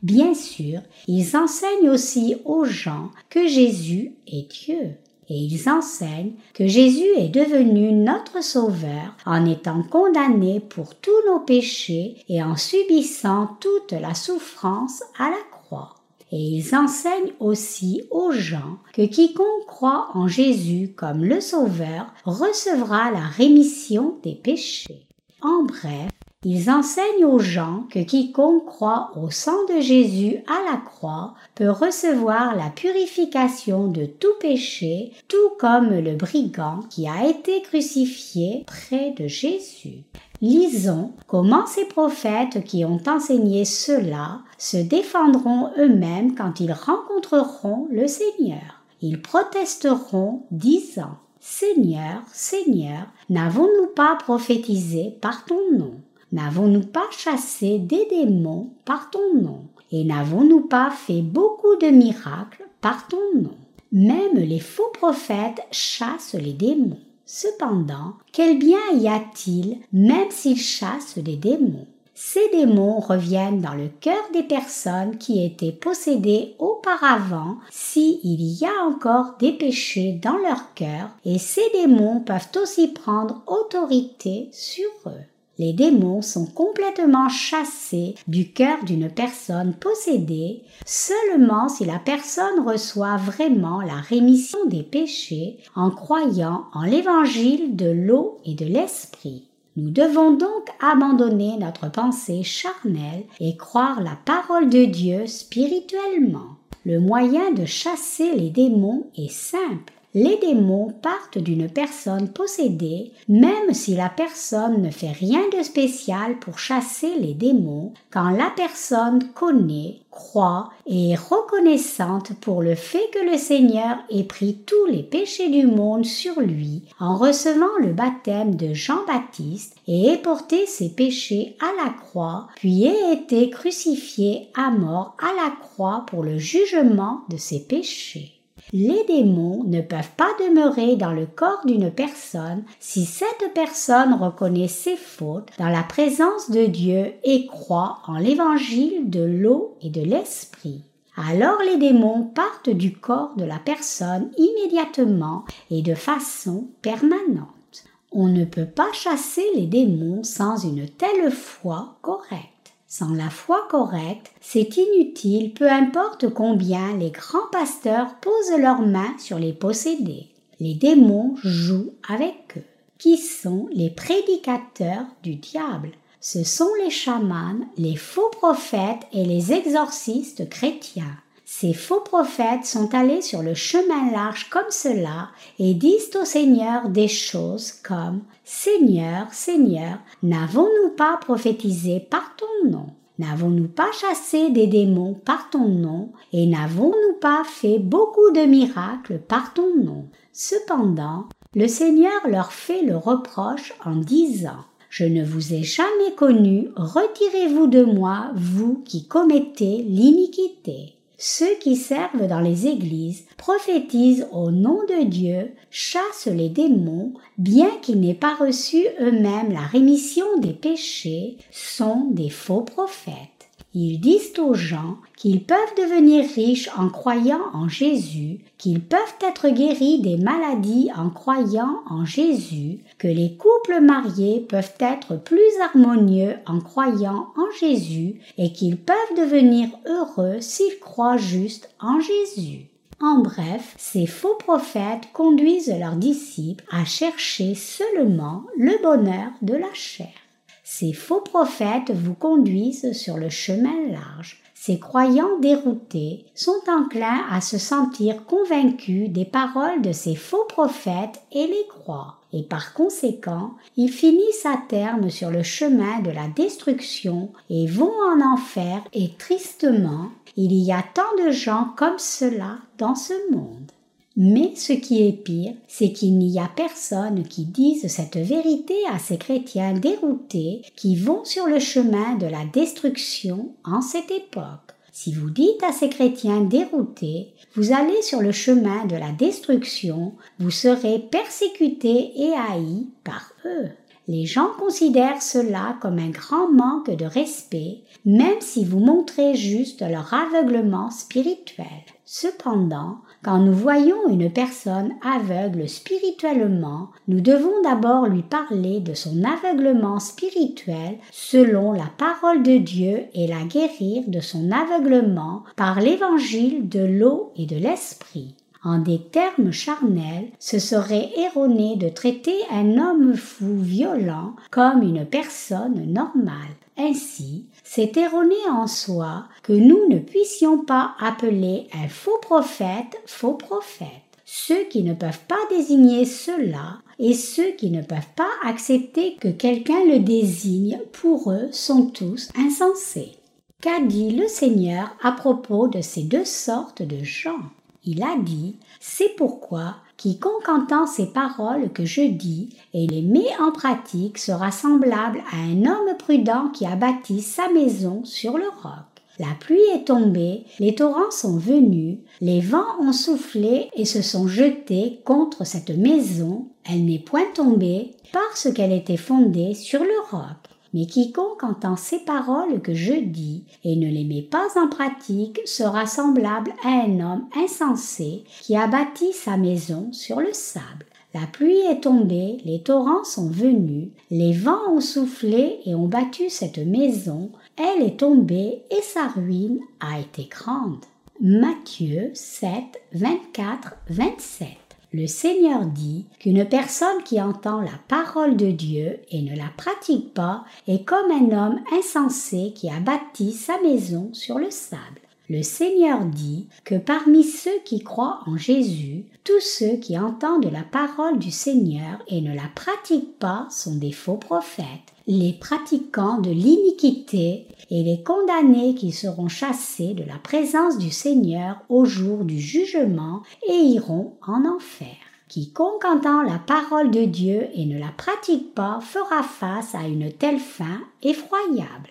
Bien sûr, ils enseignent aussi aux gens que Jésus est Dieu. Et ils enseignent que Jésus est devenu notre Sauveur en étant condamné pour tous nos péchés et en subissant toute la souffrance à la croix. Et ils enseignent aussi aux gens que quiconque croit en Jésus comme le Sauveur recevra la rémission des péchés. En bref, ils enseignent aux gens que quiconque croit au sang de Jésus à la croix peut recevoir la purification de tout péché, tout comme le brigand qui a été crucifié près de Jésus. Lisons comment ces prophètes qui ont enseigné cela se défendront eux-mêmes quand ils rencontreront le Seigneur. Ils protesteront disant Seigneur, Seigneur, n'avons-nous pas prophétisé par ton nom? N'avons-nous pas chassé des démons par ton nom Et n'avons-nous pas fait beaucoup de miracles par ton nom? Même les faux prophètes chassent les démons. Cependant, quel bien y a-t-il même s'ils chassent des démons? Ces démons reviennent dans le cœur des personnes qui étaient possédées auparavant s'il y a encore des péchés dans leur cœur et ces démons peuvent aussi prendre autorité sur eux. Les démons sont complètement chassés du cœur d'une personne possédée seulement si la personne reçoit vraiment la rémission des péchés en croyant en l'évangile de l'eau et de l'esprit. Nous devons donc abandonner notre pensée charnelle et croire la parole de Dieu spirituellement. Le moyen de chasser les démons est simple les démons partent d'une personne possédée, même si la personne ne fait rien de spécial pour chasser les démons, quand la personne connaît, croit et est reconnaissante pour le fait que le Seigneur ait pris tous les péchés du monde sur lui en recevant le baptême de Jean-Baptiste et ait porté ses péchés à la croix, puis ait été crucifié à mort à la croix pour le jugement de ses péchés. Les démons ne peuvent pas demeurer dans le corps d'une personne si cette personne reconnaît ses fautes dans la présence de Dieu et croit en l'évangile de l'eau et de l'esprit. Alors les démons partent du corps de la personne immédiatement et de façon permanente. On ne peut pas chasser les démons sans une telle foi correcte. Sans la foi correcte, c'est inutile, peu importe combien les grands pasteurs posent leurs mains sur les possédés. Les démons jouent avec eux. Qui sont les prédicateurs du diable? Ce sont les chamans, les faux prophètes et les exorcistes chrétiens. Ces faux prophètes sont allés sur le chemin large comme cela et disent au Seigneur des choses comme Seigneur, Seigneur, n'avons-nous pas prophétisé par ton nom? N'avons-nous pas chassé des démons par ton nom? Et n'avons-nous pas fait beaucoup de miracles par ton nom Cependant, le Seigneur leur fait le reproche en disant je ne vous ai jamais connu, retirez-vous de moi, vous qui commettez l'iniquité. Ceux qui servent dans les églises prophétisent au nom de Dieu, chassent les démons, bien qu'ils n'aient pas reçu eux-mêmes la rémission des péchés, sont des faux prophètes. Ils disent aux gens qu'ils peuvent devenir riches en croyant en Jésus, qu'ils peuvent être guéris des maladies en croyant en Jésus, que les couples mariés peuvent être plus harmonieux en croyant en Jésus et qu'ils peuvent devenir heureux s'ils croient juste en Jésus. En bref, ces faux prophètes conduisent leurs disciples à chercher seulement le bonheur de la chair. Ces faux prophètes vous conduisent sur le chemin large. Ces croyants déroutés sont enclins à se sentir convaincus des paroles de ces faux prophètes et les croient. Et par conséquent, ils finissent à terme sur le chemin de la destruction et vont en enfer et tristement, il y a tant de gens comme cela dans ce monde. Mais ce qui est pire, c'est qu'il n'y a personne qui dise cette vérité à ces chrétiens déroutés qui vont sur le chemin de la destruction en cette époque. Si vous dites à ces chrétiens déroutés, vous allez sur le chemin de la destruction, vous serez persécutés et haïs par eux. Les gens considèrent cela comme un grand manque de respect, même si vous montrez juste leur aveuglement spirituel. Cependant, quand nous voyons une personne aveugle spirituellement, nous devons d'abord lui parler de son aveuglement spirituel selon la parole de Dieu et la guérir de son aveuglement par l'évangile de l'eau et de l'esprit. En des termes charnels, ce serait erroné de traiter un homme fou violent comme une personne normale. Ainsi, c'est erroné en soi que nous ne puissions pas appeler un faux prophète faux prophète. Ceux qui ne peuvent pas désigner cela et ceux qui ne peuvent pas accepter que quelqu'un le désigne, pour eux, sont tous insensés. Qu'a dit le Seigneur à propos de ces deux sortes de gens? Il a dit C'est pourquoi quiconque entend ces paroles que je dis et les met en pratique sera semblable à un homme prudent qui a bâti sa maison sur le roc. La pluie est tombée, les torrents sont venus, les vents ont soufflé et se sont jetés contre cette maison. Elle n'est point tombée parce qu'elle était fondée sur le roc. Mais quiconque entend ces paroles que je dis et ne les met pas en pratique sera semblable à un homme insensé qui a bâti sa maison sur le sable. La pluie est tombée, les torrents sont venus, les vents ont soufflé et ont battu cette maison, elle est tombée et sa ruine a été grande. Matthieu 7, 24, 27 le Seigneur dit qu'une personne qui entend la parole de Dieu et ne la pratique pas est comme un homme insensé qui a bâti sa maison sur le sable. Le Seigneur dit que parmi ceux qui croient en Jésus, tous ceux qui entendent la parole du Seigneur et ne la pratiquent pas sont des faux prophètes, les pratiquants de l'iniquité et les condamnés qui seront chassés de la présence du Seigneur au jour du jugement et iront en enfer. Quiconque entend la parole de Dieu et ne la pratique pas fera face à une telle fin effroyable.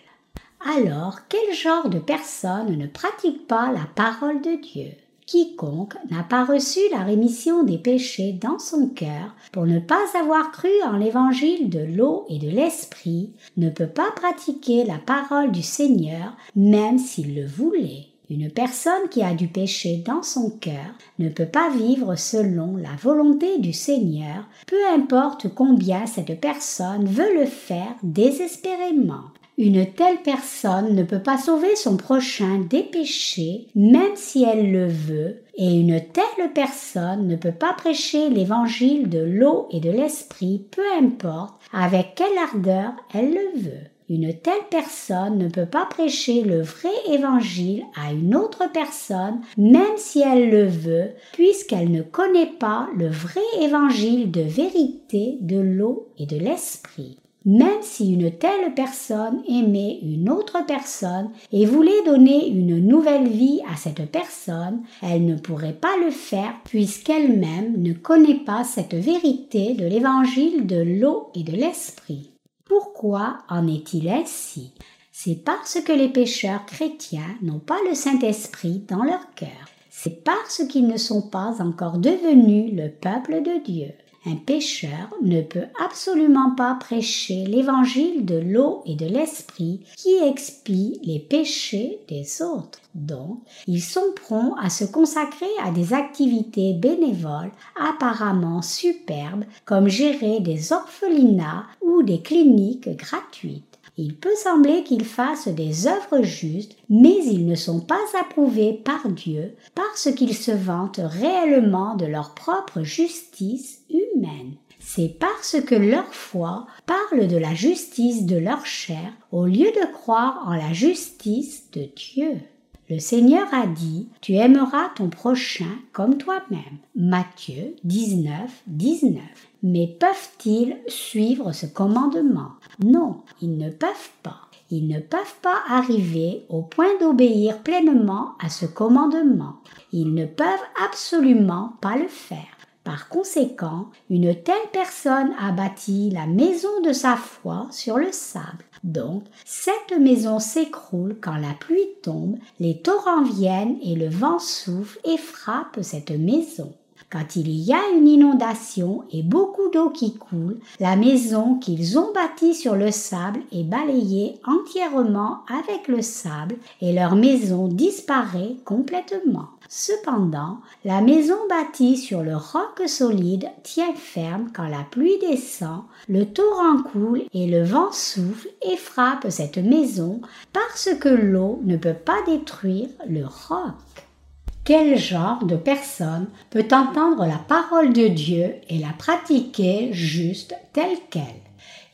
Alors, quel genre de personne ne pratique pas la parole de Dieu? Quiconque n'a pas reçu la rémission des péchés dans son cœur pour ne pas avoir cru en l'évangile de l'eau et de l'esprit ne peut pas pratiquer la parole du Seigneur même s'il le voulait. Une personne qui a du péché dans son cœur ne peut pas vivre selon la volonté du Seigneur, peu importe combien cette personne veut le faire désespérément. Une telle personne ne peut pas sauver son prochain des péchés, même si elle le veut, et une telle personne ne peut pas prêcher l'évangile de l'eau et de l'esprit, peu importe avec quelle ardeur elle le veut. Une telle personne ne peut pas prêcher le vrai évangile à une autre personne, même si elle le veut, puisqu'elle ne connaît pas le vrai évangile de vérité de l'eau et de l'esprit. Même si une telle personne aimait une autre personne et voulait donner une nouvelle vie à cette personne, elle ne pourrait pas le faire puisqu'elle-même ne connaît pas cette vérité de l'évangile de l'eau et de l'esprit. Pourquoi en est-il ainsi? C'est parce que les pécheurs chrétiens n'ont pas le Saint-Esprit dans leur cœur. C'est parce qu'ils ne sont pas encore devenus le peuple de Dieu. Un pécheur ne peut absolument pas prêcher l'évangile de l'eau et de l'esprit qui expie les péchés des autres. Donc, ils sont prompts à se consacrer à des activités bénévoles apparemment superbes comme gérer des orphelinats ou des cliniques gratuites. Il peut sembler qu'ils fassent des œuvres justes, mais ils ne sont pas approuvés par Dieu parce qu'ils se vantent réellement de leur propre justice C'est parce que leur foi parle de la justice de leur chair au lieu de croire en la justice de Dieu. Le Seigneur a dit, Tu aimeras ton prochain comme toi-même. Matthieu 19, 19. Mais peuvent-ils suivre ce commandement? Non, ils ne peuvent pas. ils ne peuvent pas arriver au point d'obéir pleinement à ce commandement. Ils ne peuvent absolument pas le faire. Par conséquent, une telle personne a bâti la maison de sa foi sur le sable. Donc, cette maison s'écroule quand la pluie tombe, les torrents viennent et le vent souffle et frappe cette maison. Quand il y a une inondation et beaucoup d'eau qui coule, la maison qu'ils ont bâtie sur le sable est balayée entièrement avec le sable et leur maison disparaît complètement. Cependant, la maison bâtie sur le roc solide tient ferme quand la pluie descend, le torrent coule et le vent souffle et frappe cette maison parce que l'eau ne peut pas détruire le roc. Quel genre de personne peut entendre la parole de Dieu et la pratiquer juste telle qu'elle?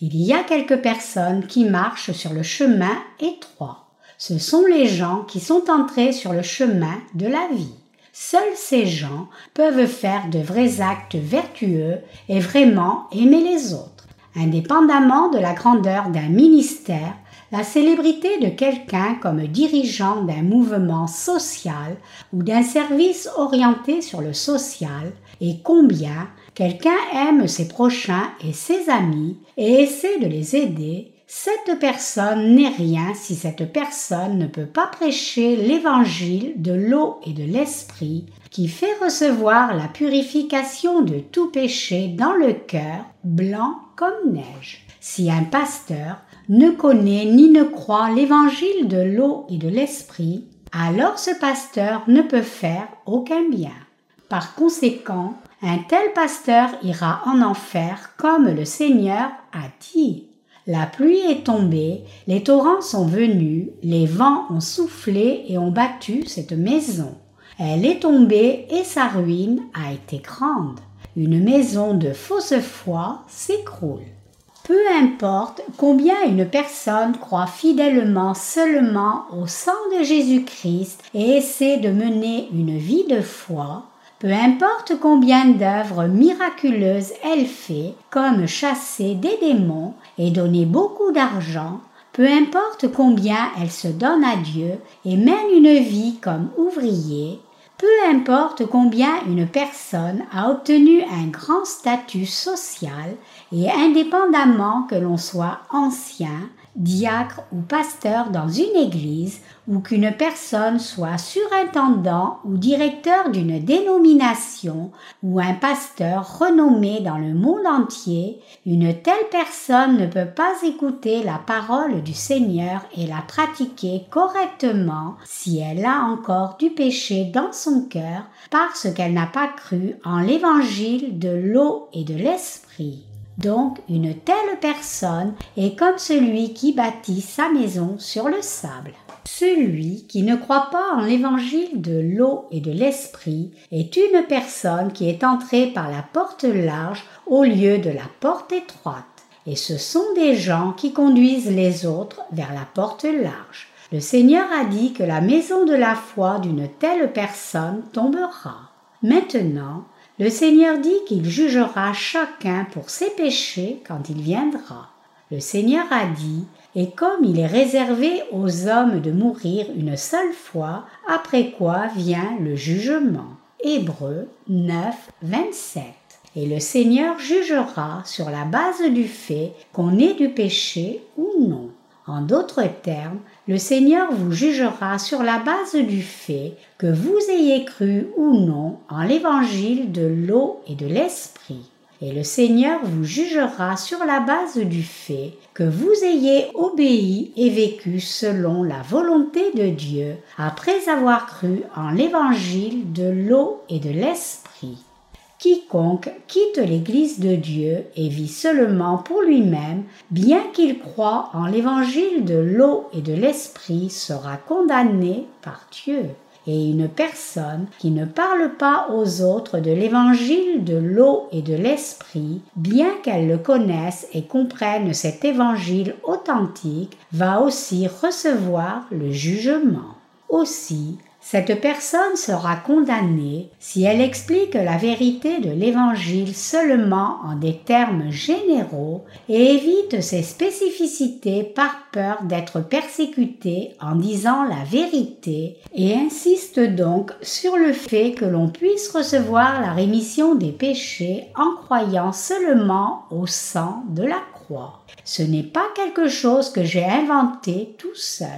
Il y a quelques personnes qui marchent sur le chemin étroit. Ce sont les gens qui sont entrés sur le chemin de la vie. Seuls ces gens peuvent faire de vrais actes vertueux et vraiment aimer les autres. Indépendamment de la grandeur d'un ministère, la célébrité de quelqu'un comme dirigeant d'un mouvement social ou d'un service orienté sur le social et combien quelqu'un aime ses prochains et ses amis et essaie de les aider, cette personne n'est rien si cette personne ne peut pas prêcher l'évangile de l'eau et de l'esprit qui fait recevoir la purification de tout péché dans le cœur, blanc comme neige. Si un pasteur ne connaît ni ne croit l'évangile de l'eau et de l'esprit, alors ce pasteur ne peut faire aucun bien. Par conséquent, un tel pasteur ira en enfer comme le Seigneur a dit. La pluie est tombée, les torrents sont venus, les vents ont soufflé et ont battu cette maison. Elle est tombée et sa ruine a été grande. Une maison de fausse foi s'écroule. Peu importe combien une personne croit fidèlement seulement au sang de Jésus-Christ et essaie de mener une vie de foi, peu importe combien d'œuvres miraculeuses elle fait, comme chasser des démons et donner beaucoup d'argent, peu importe combien elle se donne à Dieu et mène une vie comme ouvrier, peu importe combien une personne a obtenu un grand statut social et indépendamment que l'on soit ancien, diacre ou pasteur dans une église ou qu'une personne soit surintendant ou directeur d'une dénomination ou un pasteur renommé dans le monde entier, une telle personne ne peut pas écouter la parole du Seigneur et la pratiquer correctement si elle a encore du péché dans son cœur parce qu'elle n'a pas cru en l'évangile de l'eau et de l'esprit. Donc une telle personne est comme celui qui bâtit sa maison sur le sable. Celui qui ne croit pas en l'évangile de l'eau et de l'esprit est une personne qui est entrée par la porte large au lieu de la porte étroite. Et ce sont des gens qui conduisent les autres vers la porte large. Le Seigneur a dit que la maison de la foi d'une telle personne tombera. Maintenant, le Seigneur dit qu'il jugera chacun pour ses péchés quand il viendra. Le Seigneur a dit, et comme il est réservé aux hommes de mourir une seule fois, après quoi vient le jugement. Hébreu 9, 27. Et le Seigneur jugera sur la base du fait qu'on ait du péché ou non. En d'autres termes, le Seigneur vous jugera sur la base du fait que vous ayez cru ou non en l'évangile de l'eau et de l'esprit. Et le Seigneur vous jugera sur la base du fait que vous ayez obéi et vécu selon la volonté de Dieu après avoir cru en l'évangile de l'eau et de l'esprit. Quiconque quitte l'Église de Dieu et vit seulement pour lui-même, bien qu'il croie en l'évangile de l'eau et de l'esprit, sera condamné par Dieu. Et une personne qui ne parle pas aux autres de l'évangile de l'eau et de l'esprit, bien qu'elle le connaisse et comprenne cet évangile authentique, va aussi recevoir le jugement. Aussi, cette personne sera condamnée si elle explique la vérité de l'Évangile seulement en des termes généraux et évite ses spécificités par peur d'être persécutée en disant la vérité et insiste donc sur le fait que l'on puisse recevoir la rémission des péchés en croyant seulement au sang de la croix. Ce n'est pas quelque chose que j'ai inventé tout seul.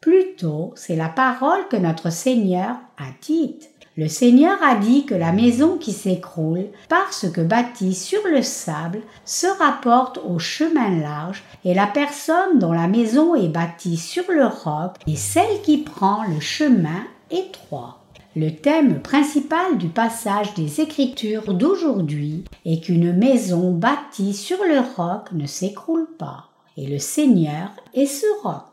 Plutôt, c'est la parole que notre Seigneur a dite. Le Seigneur a dit que la maison qui s'écroule, parce que bâtie sur le sable, se rapporte au chemin large, et la personne dont la maison est bâtie sur le roc est celle qui prend le chemin étroit. Le thème principal du passage des Écritures d'aujourd'hui est qu'une maison bâtie sur le roc ne s'écroule pas, et le Seigneur est ce roc.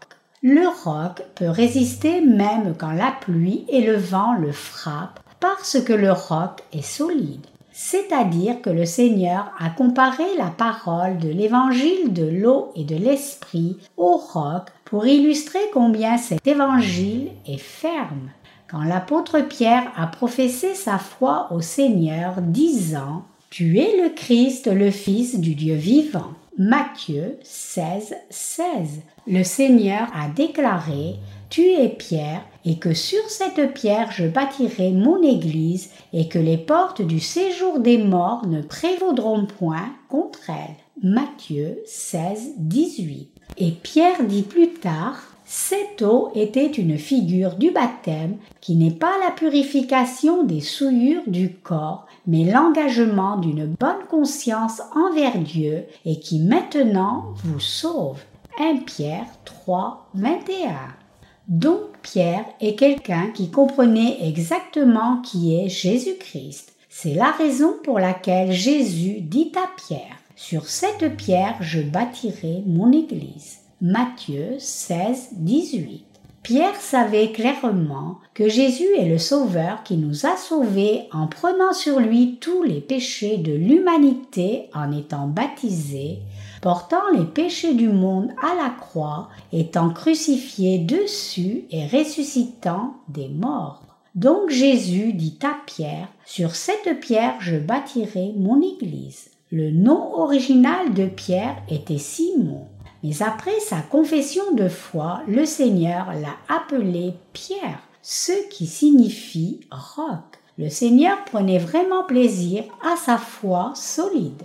Le roc peut résister même quand la pluie et le vent le frappent parce que le roc est solide. C'est-à-dire que le Seigneur a comparé la parole de l'évangile de l'eau et de l'esprit au roc pour illustrer combien cet évangile est ferme. Quand l'apôtre Pierre a professé sa foi au Seigneur, disant Tu es le Christ, le Fils du Dieu vivant. Matthieu 16, 16. Le Seigneur a déclaré Tu es Pierre, et que sur cette pierre je bâtirai mon Église, et que les portes du séjour des morts ne prévaudront point contre elle. Matthieu 16, 18. Et Pierre dit plus tard cette eau était une figure du baptême qui n'est pas la purification des souillures du corps, mais l'engagement d'une bonne conscience envers Dieu et qui maintenant vous sauve. 1 Pierre 3, 21. Donc Pierre est quelqu'un qui comprenait exactement qui est Jésus-Christ. C'est la raison pour laquelle Jésus dit à Pierre, Sur cette pierre je bâtirai mon Église. Matthieu 16, 18. Pierre savait clairement que Jésus est le Sauveur qui nous a sauvés en prenant sur lui tous les péchés de l'humanité en étant baptisé, portant les péchés du monde à la croix, étant crucifié dessus et ressuscitant des morts. Donc Jésus dit à Pierre, Sur cette pierre je bâtirai mon Église. Le nom original de Pierre était Simon. Mais après sa confession de foi, le Seigneur l'a appelé Pierre, ce qui signifie roc. Le Seigneur prenait vraiment plaisir à sa foi solide.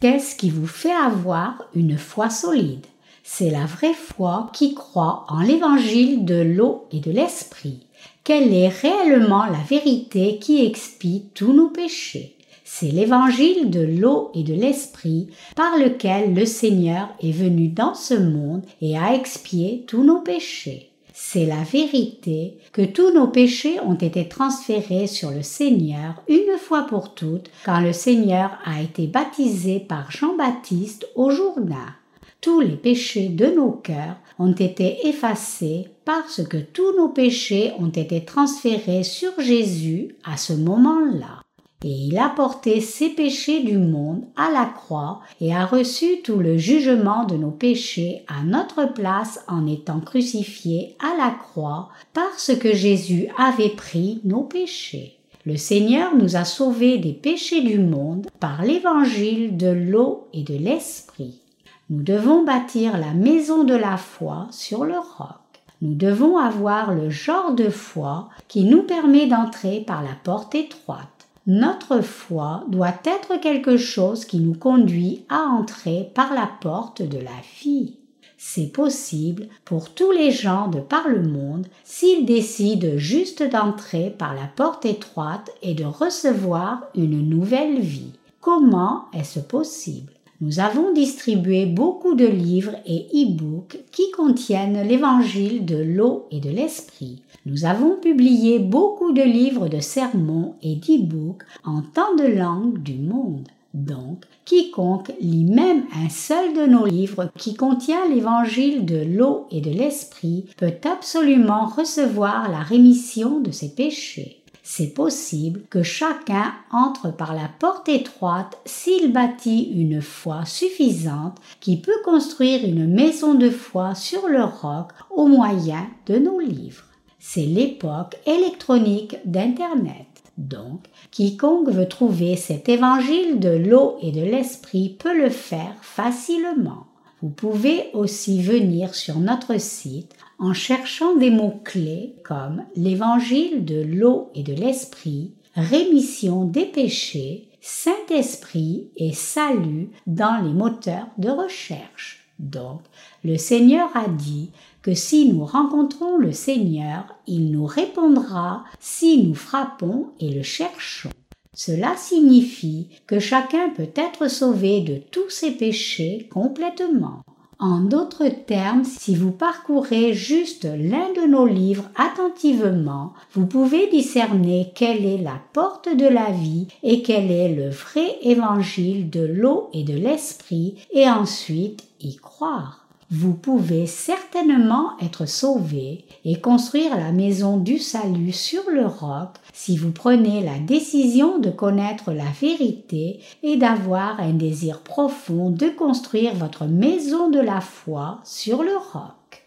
Qu'est-ce qui vous fait avoir une foi solide? C'est la vraie foi qui croit en l'évangile de l'eau et de l'esprit. Quelle est réellement la vérité qui expie tous nos péchés? C'est l'évangile de l'eau et de l'esprit par lequel le Seigneur est venu dans ce monde et a expié tous nos péchés. C'est la vérité que tous nos péchés ont été transférés sur le Seigneur une fois pour toutes quand le Seigneur a été baptisé par Jean-Baptiste au Jourdain. Tous les péchés de nos cœurs ont été effacés parce que tous nos péchés ont été transférés sur Jésus à ce moment-là et il a porté ses péchés du monde à la croix et a reçu tout le jugement de nos péchés à notre place en étant crucifié à la croix parce que Jésus avait pris nos péchés. Le Seigneur nous a sauvés des péchés du monde par l'évangile de l'eau et de l'esprit. Nous devons bâtir la maison de la foi sur le roc. Nous devons avoir le genre de foi qui nous permet d'entrer par la porte étroite notre foi doit être quelque chose qui nous conduit à entrer par la porte de la vie. C'est possible pour tous les gens de par le monde s'ils décident juste d'entrer par la porte étroite et de recevoir une nouvelle vie. Comment est-ce possible? Nous avons distribué beaucoup de livres et e-books qui contiennent l'évangile de l'eau et de l'esprit. Nous avons publié beaucoup de livres de sermons et d'e-books en tant de langues du monde. Donc, quiconque lit même un seul de nos livres qui contient l'évangile de l'eau et de l'esprit peut absolument recevoir la rémission de ses péchés. C'est possible que chacun entre par la porte étroite s'il bâtit une foi suffisante qui peut construire une maison de foi sur le roc au moyen de nos livres. c'est l'époque électronique d'Internet. Donc, quiconque veut trouver cet évangile de l'eau et de l'esprit peut le faire facilement. Vous pouvez aussi venir sur notre site en cherchant des mots-clés comme l'évangile de l'eau et de l'esprit, rémission des péchés, Saint-Esprit et salut dans les moteurs de recherche. Donc, le Seigneur a dit que si nous rencontrons le Seigneur, il nous répondra si nous frappons et le cherchons. Cela signifie que chacun peut être sauvé de tous ses péchés complètement. En d'autres termes, si vous parcourez juste l'un de nos livres attentivement, vous pouvez discerner quelle est la porte de la vie et quel est le vrai évangile de l'eau et de l'esprit et ensuite y croire. Vous pouvez certainement être sauvé et construire la maison du salut sur le roc si vous prenez la décision de connaître la vérité et d'avoir un désir profond de construire votre maison de la foi sur le roc.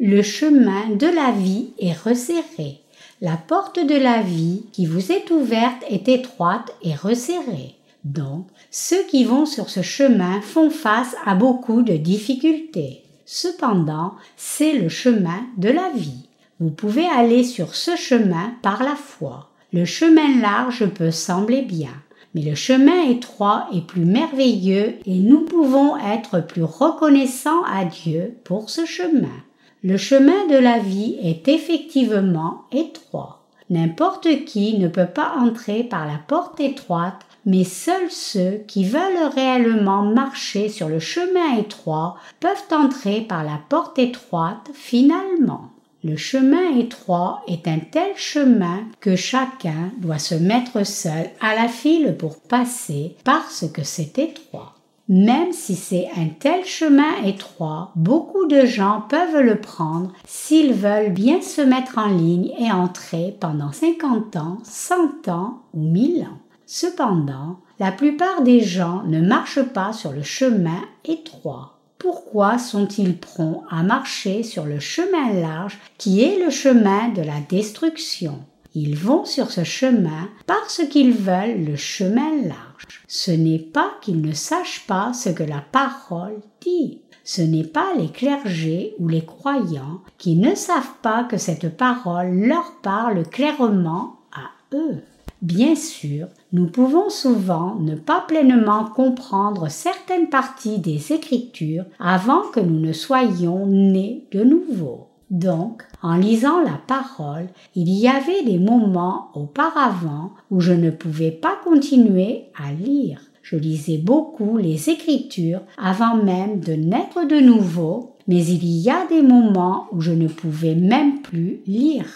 Le chemin de la vie est resserré. La porte de la vie qui vous est ouverte est étroite et resserrée. Donc, ceux qui vont sur ce chemin font face à beaucoup de difficultés. Cependant, c'est le chemin de la vie. Vous pouvez aller sur ce chemin par la foi. Le chemin large peut sembler bien, mais le chemin étroit est plus merveilleux et nous pouvons être plus reconnaissants à Dieu pour ce chemin. Le chemin de la vie est effectivement étroit. N'importe qui ne peut pas entrer par la porte étroite mais seuls ceux qui veulent réellement marcher sur le chemin étroit peuvent entrer par la porte étroite finalement. Le chemin étroit est un tel chemin que chacun doit se mettre seul à la file pour passer parce que c'est étroit. Même si c'est un tel chemin étroit, beaucoup de gens peuvent le prendre s'ils veulent bien se mettre en ligne et entrer pendant 50 ans, 100 ans ou 1000 ans. Cependant, la plupart des gens ne marchent pas sur le chemin étroit. Pourquoi sont-ils prompts à marcher sur le chemin large qui est le chemin de la destruction? Ils vont sur ce chemin parce qu'ils veulent le chemin large. Ce n'est pas qu'ils ne sachent pas ce que la parole dit. Ce n'est pas les clergés ou les croyants qui ne savent pas que cette parole leur parle clairement à eux. Bien sûr, nous pouvons souvent ne pas pleinement comprendre certaines parties des Écritures avant que nous ne soyons nés de nouveau. Donc, en lisant la parole, il y avait des moments auparavant où je ne pouvais pas continuer à lire. Je lisais beaucoup les Écritures avant même de naître de nouveau, mais il y a des moments où je ne pouvais même plus lire.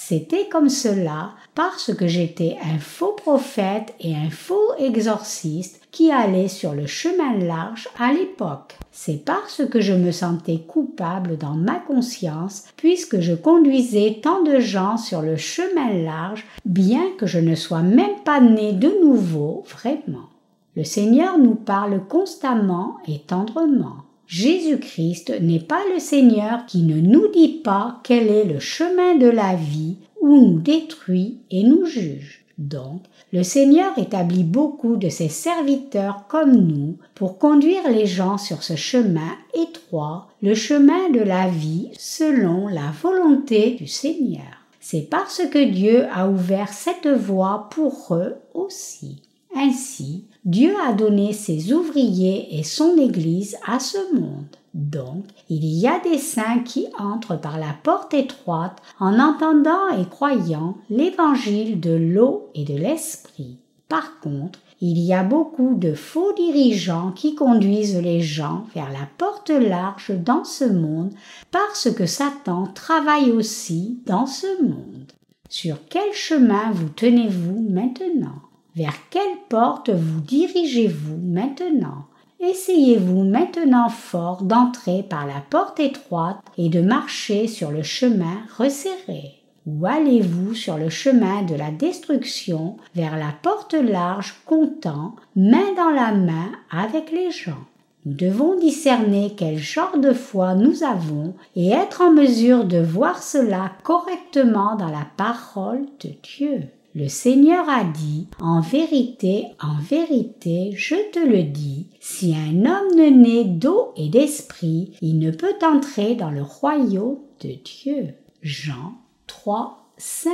C'était comme cela parce que j'étais un faux prophète et un faux exorciste qui allait sur le chemin large à l'époque. C'est parce que je me sentais coupable dans ma conscience puisque je conduisais tant de gens sur le chemin large bien que je ne sois même pas né de nouveau vraiment. Le Seigneur nous parle constamment et tendrement. Jésus-Christ n'est pas le Seigneur qui ne nous dit pas quel est le chemin de la vie ou nous détruit et nous juge. Donc, le Seigneur établit beaucoup de ses serviteurs comme nous pour conduire les gens sur ce chemin étroit, le chemin de la vie selon la volonté du Seigneur. C'est parce que Dieu a ouvert cette voie pour eux aussi. Ainsi, Dieu a donné ses ouvriers et son Église à ce monde. Donc, il y a des saints qui entrent par la porte étroite en entendant et croyant l'évangile de l'eau et de l'esprit. Par contre, il y a beaucoup de faux dirigeants qui conduisent les gens vers la porte large dans ce monde parce que Satan travaille aussi dans ce monde. Sur quel chemin vous tenez-vous maintenant? Vers quelle porte vous dirigez-vous maintenant? Essayez-vous maintenant fort d'entrer par la porte étroite et de marcher sur le chemin resserré. Ou allez-vous sur le chemin de la destruction vers la porte large comptant main dans la main avec les gens? Nous devons discerner quel genre de foi nous avons et être en mesure de voir cela correctement dans la parole de Dieu. Le Seigneur a dit, En vérité, en vérité, je te le dis, si un homme ne naît d'eau et d'esprit, il ne peut entrer dans le royaume de Dieu. Jean 3, 5.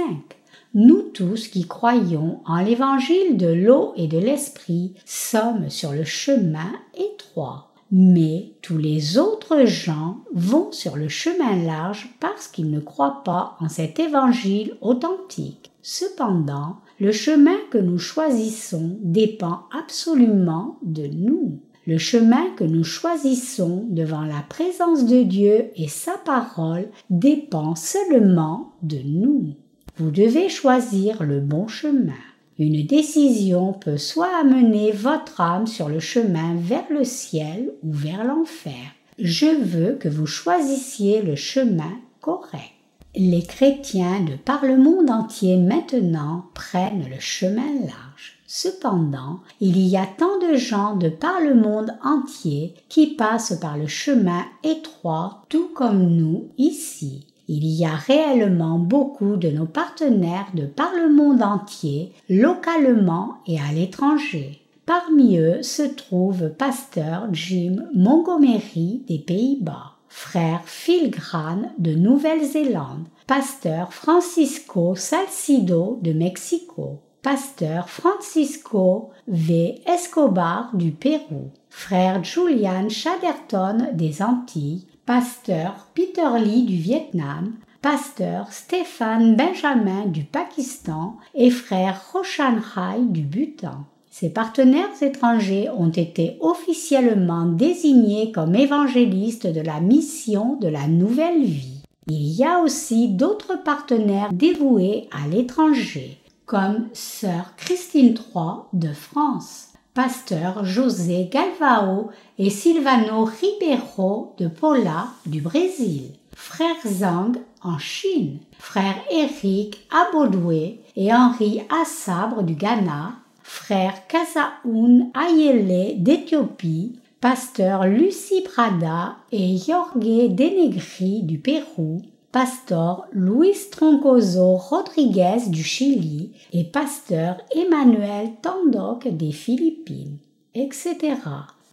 Nous tous qui croyons en l'évangile de l'eau et de l'esprit sommes sur le chemin étroit. Mais tous les autres gens vont sur le chemin large parce qu'ils ne croient pas en cet évangile authentique. Cependant, le chemin que nous choisissons dépend absolument de nous. Le chemin que nous choisissons devant la présence de Dieu et sa parole dépend seulement de nous. Vous devez choisir le bon chemin. Une décision peut soit amener votre âme sur le chemin vers le ciel ou vers l'enfer. Je veux que vous choisissiez le chemin correct. Les chrétiens de par le monde entier maintenant prennent le chemin large. Cependant, il y a tant de gens de par le monde entier qui passent par le chemin étroit tout comme nous ici. Il y a réellement beaucoup de nos partenaires de par le monde entier, localement et à l'étranger. Parmi eux se trouve pasteur Jim Montgomery des Pays-Bas frère Filgran de Nouvelle-Zélande, pasteur Francisco Salcido de Mexico, pasteur Francisco V. Escobar du Pérou, frère Julian Chatterton des Antilles, pasteur Peter Lee du Vietnam, pasteur Stéphane Benjamin du Pakistan et frère Roshan Rai du Bhoutan. Ces partenaires étrangers ont été officiellement désignés comme évangélistes de la mission de la nouvelle vie. Il y a aussi d'autres partenaires dévoués à l'étranger, comme Sœur Christine III de France, Pasteur José Galvao et Silvano Ribeiro de Pola du Brésil, Frère Zhang en Chine, Frère Eric Abodoué et Henri Assabre du Ghana, frère Kasaoun Ayele d'Éthiopie, pasteur Lucie Prada et Jorge Denegri du Pérou, pasteur Luis Troncoso Rodriguez du Chili et pasteur Emmanuel Tandoc des Philippines, etc.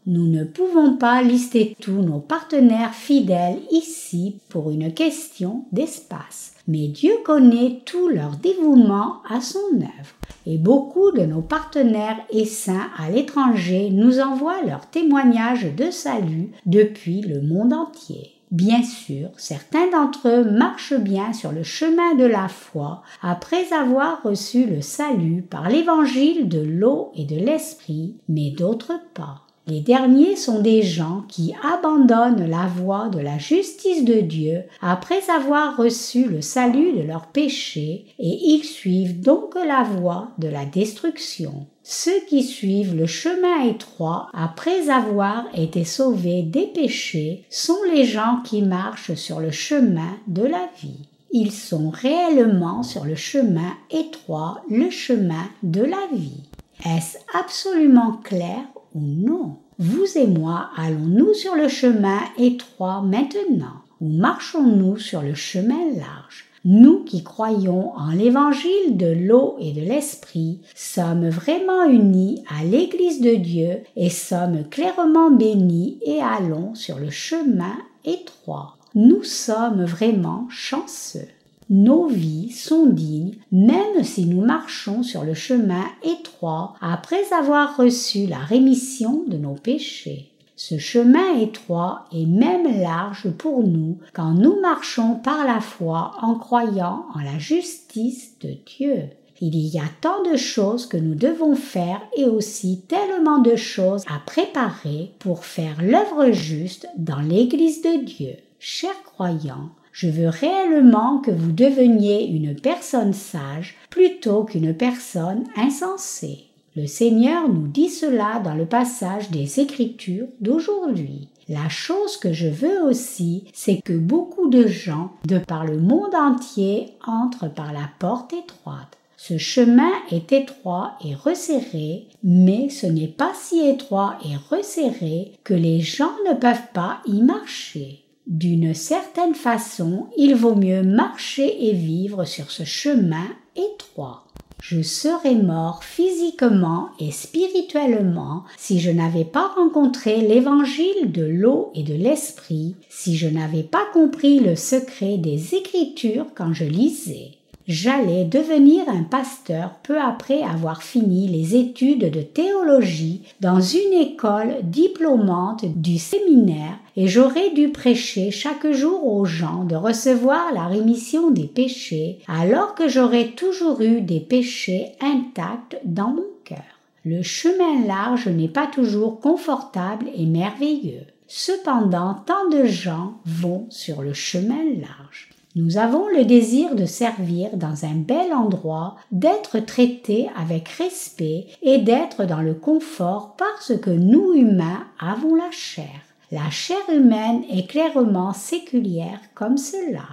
Nous ne pouvons pas lister tous nos partenaires fidèles ici pour une question d'espace, mais Dieu connaît tout leur dévouement à son œuvre et beaucoup de nos partenaires et saints à l'étranger nous envoient leurs témoignages de salut depuis le monde entier. Bien sûr, certains d'entre eux marchent bien sur le chemin de la foi après avoir reçu le salut par l'évangile de l'eau et de l'esprit, mais d'autres pas. Les derniers sont des gens qui abandonnent la voie de la justice de Dieu après avoir reçu le salut de leurs péchés et ils suivent donc la voie de la destruction. Ceux qui suivent le chemin étroit après avoir été sauvés des péchés sont les gens qui marchent sur le chemin de la vie. Ils sont réellement sur le chemin étroit, le chemin de la vie. Est-ce absolument clair ou non. Vous et moi allons-nous sur le chemin étroit maintenant ou marchons-nous sur le chemin large? Nous qui croyons en l'évangile de l'eau et de l'esprit sommes vraiment unis à l'Église de Dieu et sommes clairement bénis et allons sur le chemin étroit. Nous sommes vraiment chanceux nos vies sont dignes, même si nous marchons sur le chemin étroit après avoir reçu la rémission de nos péchés. Ce chemin étroit est même large pour nous quand nous marchons par la foi en croyant en la justice de Dieu. Il y a tant de choses que nous devons faire et aussi tellement de choses à préparer pour faire l'œuvre juste dans l'Église de Dieu. Chers croyants, je veux réellement que vous deveniez une personne sage plutôt qu'une personne insensée. Le Seigneur nous dit cela dans le passage des Écritures d'aujourd'hui. La chose que je veux aussi, c'est que beaucoup de gens, de par le monde entier, entrent par la porte étroite. Ce chemin est étroit et resserré, mais ce n'est pas si étroit et resserré que les gens ne peuvent pas y marcher. D'une certaine façon, il vaut mieux marcher et vivre sur ce chemin étroit. Je serais mort physiquement et spirituellement si je n'avais pas rencontré l'évangile de l'eau et de l'esprit, si je n'avais pas compris le secret des Écritures quand je lisais. J'allais devenir un pasteur peu après avoir fini les études de théologie dans une école diplômante du séminaire et j'aurais dû prêcher chaque jour aux gens de recevoir la rémission des péchés alors que j'aurais toujours eu des péchés intacts dans mon cœur. Le chemin large n'est pas toujours confortable et merveilleux. Cependant, tant de gens vont sur le chemin large. Nous avons le désir de servir dans un bel endroit, d'être traités avec respect et d'être dans le confort parce que nous humains avons la chair. La chair humaine est clairement séculière comme cela.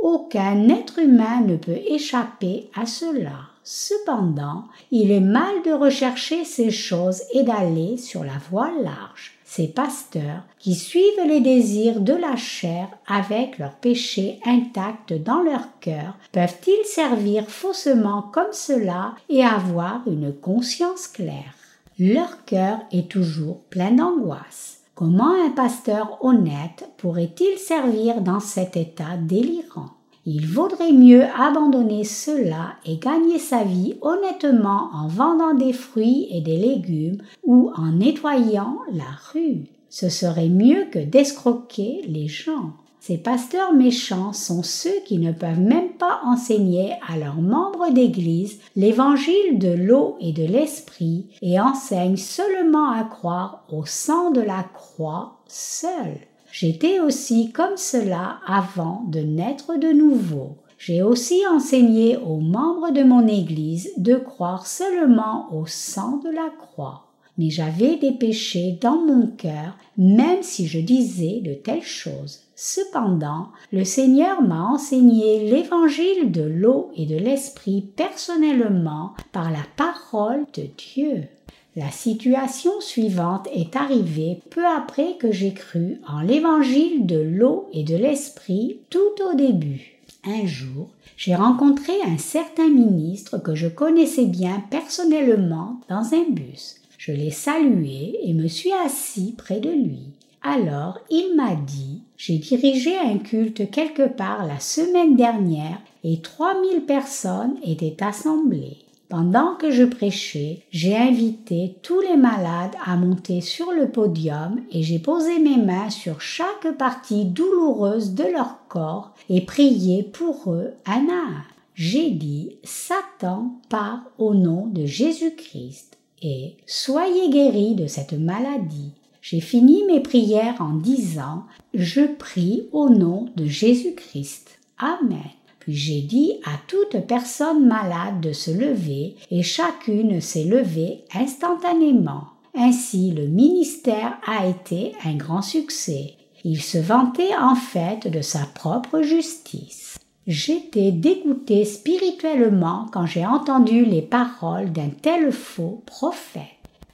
Aucun être humain ne peut échapper à cela. Cependant, il est mal de rechercher ces choses et d'aller sur la voie large ces pasteurs qui suivent les désirs de la chair avec leurs péchés intacts dans leur cœur, peuvent-ils servir faussement comme cela et avoir une conscience claire? Leur cœur est toujours plein d'angoisse. Comment un pasteur honnête pourrait-il servir dans cet état délirant? Il vaudrait mieux abandonner cela et gagner sa vie honnêtement en vendant des fruits et des légumes ou en nettoyant la rue. Ce serait mieux que d'escroquer les gens. Ces pasteurs méchants sont ceux qui ne peuvent même pas enseigner à leurs membres d'Église l'évangile de l'eau et de l'esprit et enseignent seulement à croire au sang de la croix seul. J'étais aussi comme cela avant de naître de nouveau. J'ai aussi enseigné aux membres de mon Église de croire seulement au sang de la croix. Mais j'avais des péchés dans mon cœur, même si je disais de telles choses. Cependant, le Seigneur m'a enseigné l'évangile de l'eau et de l'esprit personnellement par la parole de Dieu. La situation suivante est arrivée peu après que j'ai cru en l'évangile de l'eau et de l'esprit tout au début. Un jour, j'ai rencontré un certain ministre que je connaissais bien personnellement dans un bus. Je l'ai salué et me suis assis près de lui. Alors il m'a dit J'ai dirigé un culte quelque part la semaine dernière et trois mille personnes étaient assemblées. Pendant que je prêchais, j'ai invité tous les malades à monter sur le podium et j'ai posé mes mains sur chaque partie douloureuse de leur corps et prié pour eux un à un. J'ai dit Satan part au nom de Jésus-Christ et soyez guéris de cette maladie. J'ai fini mes prières en disant Je prie au nom de Jésus-Christ. Amen. J'ai dit à toute personne malade de se lever, et chacune s'est levée instantanément. Ainsi le ministère a été un grand succès. Il se vantait en fait de sa propre justice. J'étais dégoûté spirituellement quand j'ai entendu les paroles d'un tel faux prophète.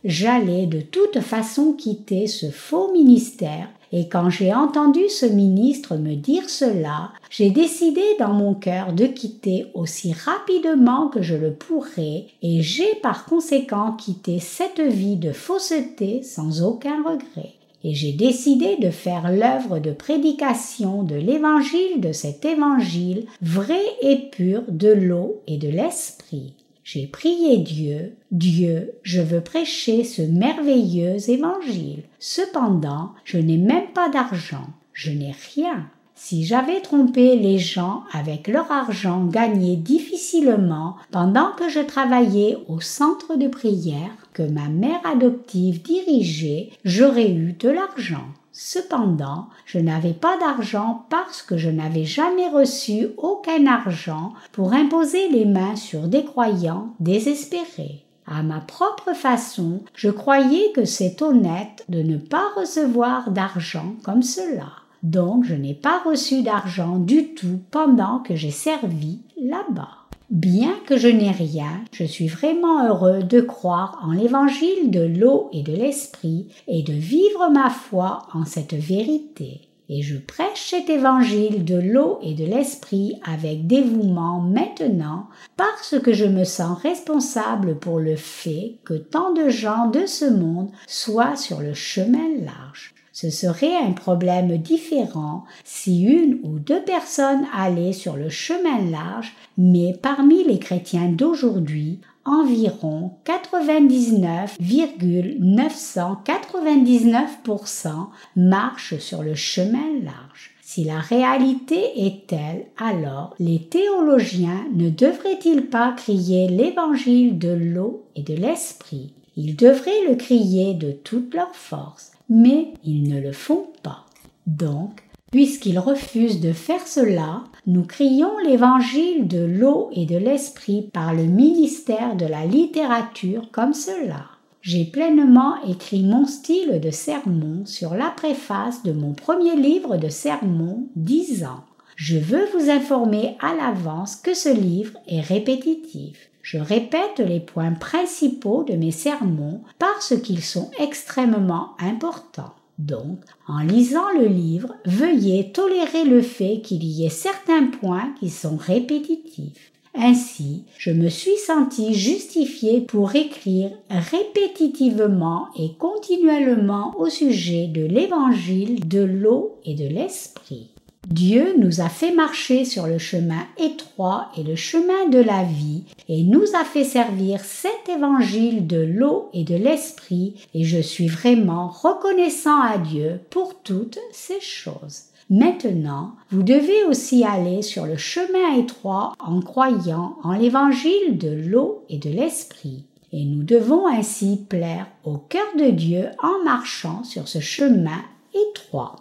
J'allais de toute façon quitter ce faux ministère et quand j'ai entendu ce ministre me dire cela, j'ai décidé dans mon cœur de quitter aussi rapidement que je le pourrais, et j'ai par conséquent quitté cette vie de fausseté sans aucun regret. Et j'ai décidé de faire l'œuvre de prédication de l'évangile de cet évangile vrai et pur de l'eau et de l'esprit. J'ai prié Dieu, Dieu, je veux prêcher ce merveilleux évangile. Cependant, je n'ai même pas d'argent, je n'ai rien. Si j'avais trompé les gens avec leur argent gagné difficilement pendant que je travaillais au centre de prière que ma mère adoptive dirigeait, j'aurais eu de l'argent. Cependant, je n'avais pas d'argent parce que je n'avais jamais reçu aucun argent pour imposer les mains sur des croyants désespérés. À ma propre façon, je croyais que c'est honnête de ne pas recevoir d'argent comme cela. Donc je n'ai pas reçu d'argent du tout pendant que j'ai servi là-bas. Bien que je n'ai rien, je suis vraiment heureux de croire en l'évangile de l'eau et de l'esprit et de vivre ma foi en cette vérité. Et je prêche cet évangile de l'eau et de l'esprit avec dévouement maintenant parce que je me sens responsable pour le fait que tant de gens de ce monde soient sur le chemin large. Ce serait un problème différent si une ou deux personnes allaient sur le chemin large, mais parmi les chrétiens d'aujourd'hui, environ 99,999% marchent sur le chemin large. Si la réalité est telle, alors les théologiens ne devraient-ils pas crier l'évangile de l'eau et de l'esprit? Ils devraient le crier de toute leur force mais ils ne le font pas. Donc, puisqu'ils refusent de faire cela, nous crions l'évangile de l'eau et de l'esprit par le ministère de la littérature comme cela. J'ai pleinement écrit mon style de sermon sur la préface de mon premier livre de sermon, 10 ans. Je veux vous informer à l'avance que ce livre est répétitif. Je répète les points principaux de mes sermons parce qu'ils sont extrêmement importants. Donc, en lisant le livre, veuillez tolérer le fait qu'il y ait certains points qui sont répétitifs. Ainsi, je me suis senti justifié pour écrire répétitivement et continuellement au sujet de l'évangile de l'eau et de l'esprit. Dieu nous a fait marcher sur le chemin étroit et le chemin de la vie, et nous a fait servir cet évangile de l'eau et de l'esprit, et je suis vraiment reconnaissant à Dieu pour toutes ces choses. Maintenant, vous devez aussi aller sur le chemin étroit en croyant en l'évangile de l'eau et de l'esprit. Et nous devons ainsi plaire au cœur de Dieu en marchant sur ce chemin étroit.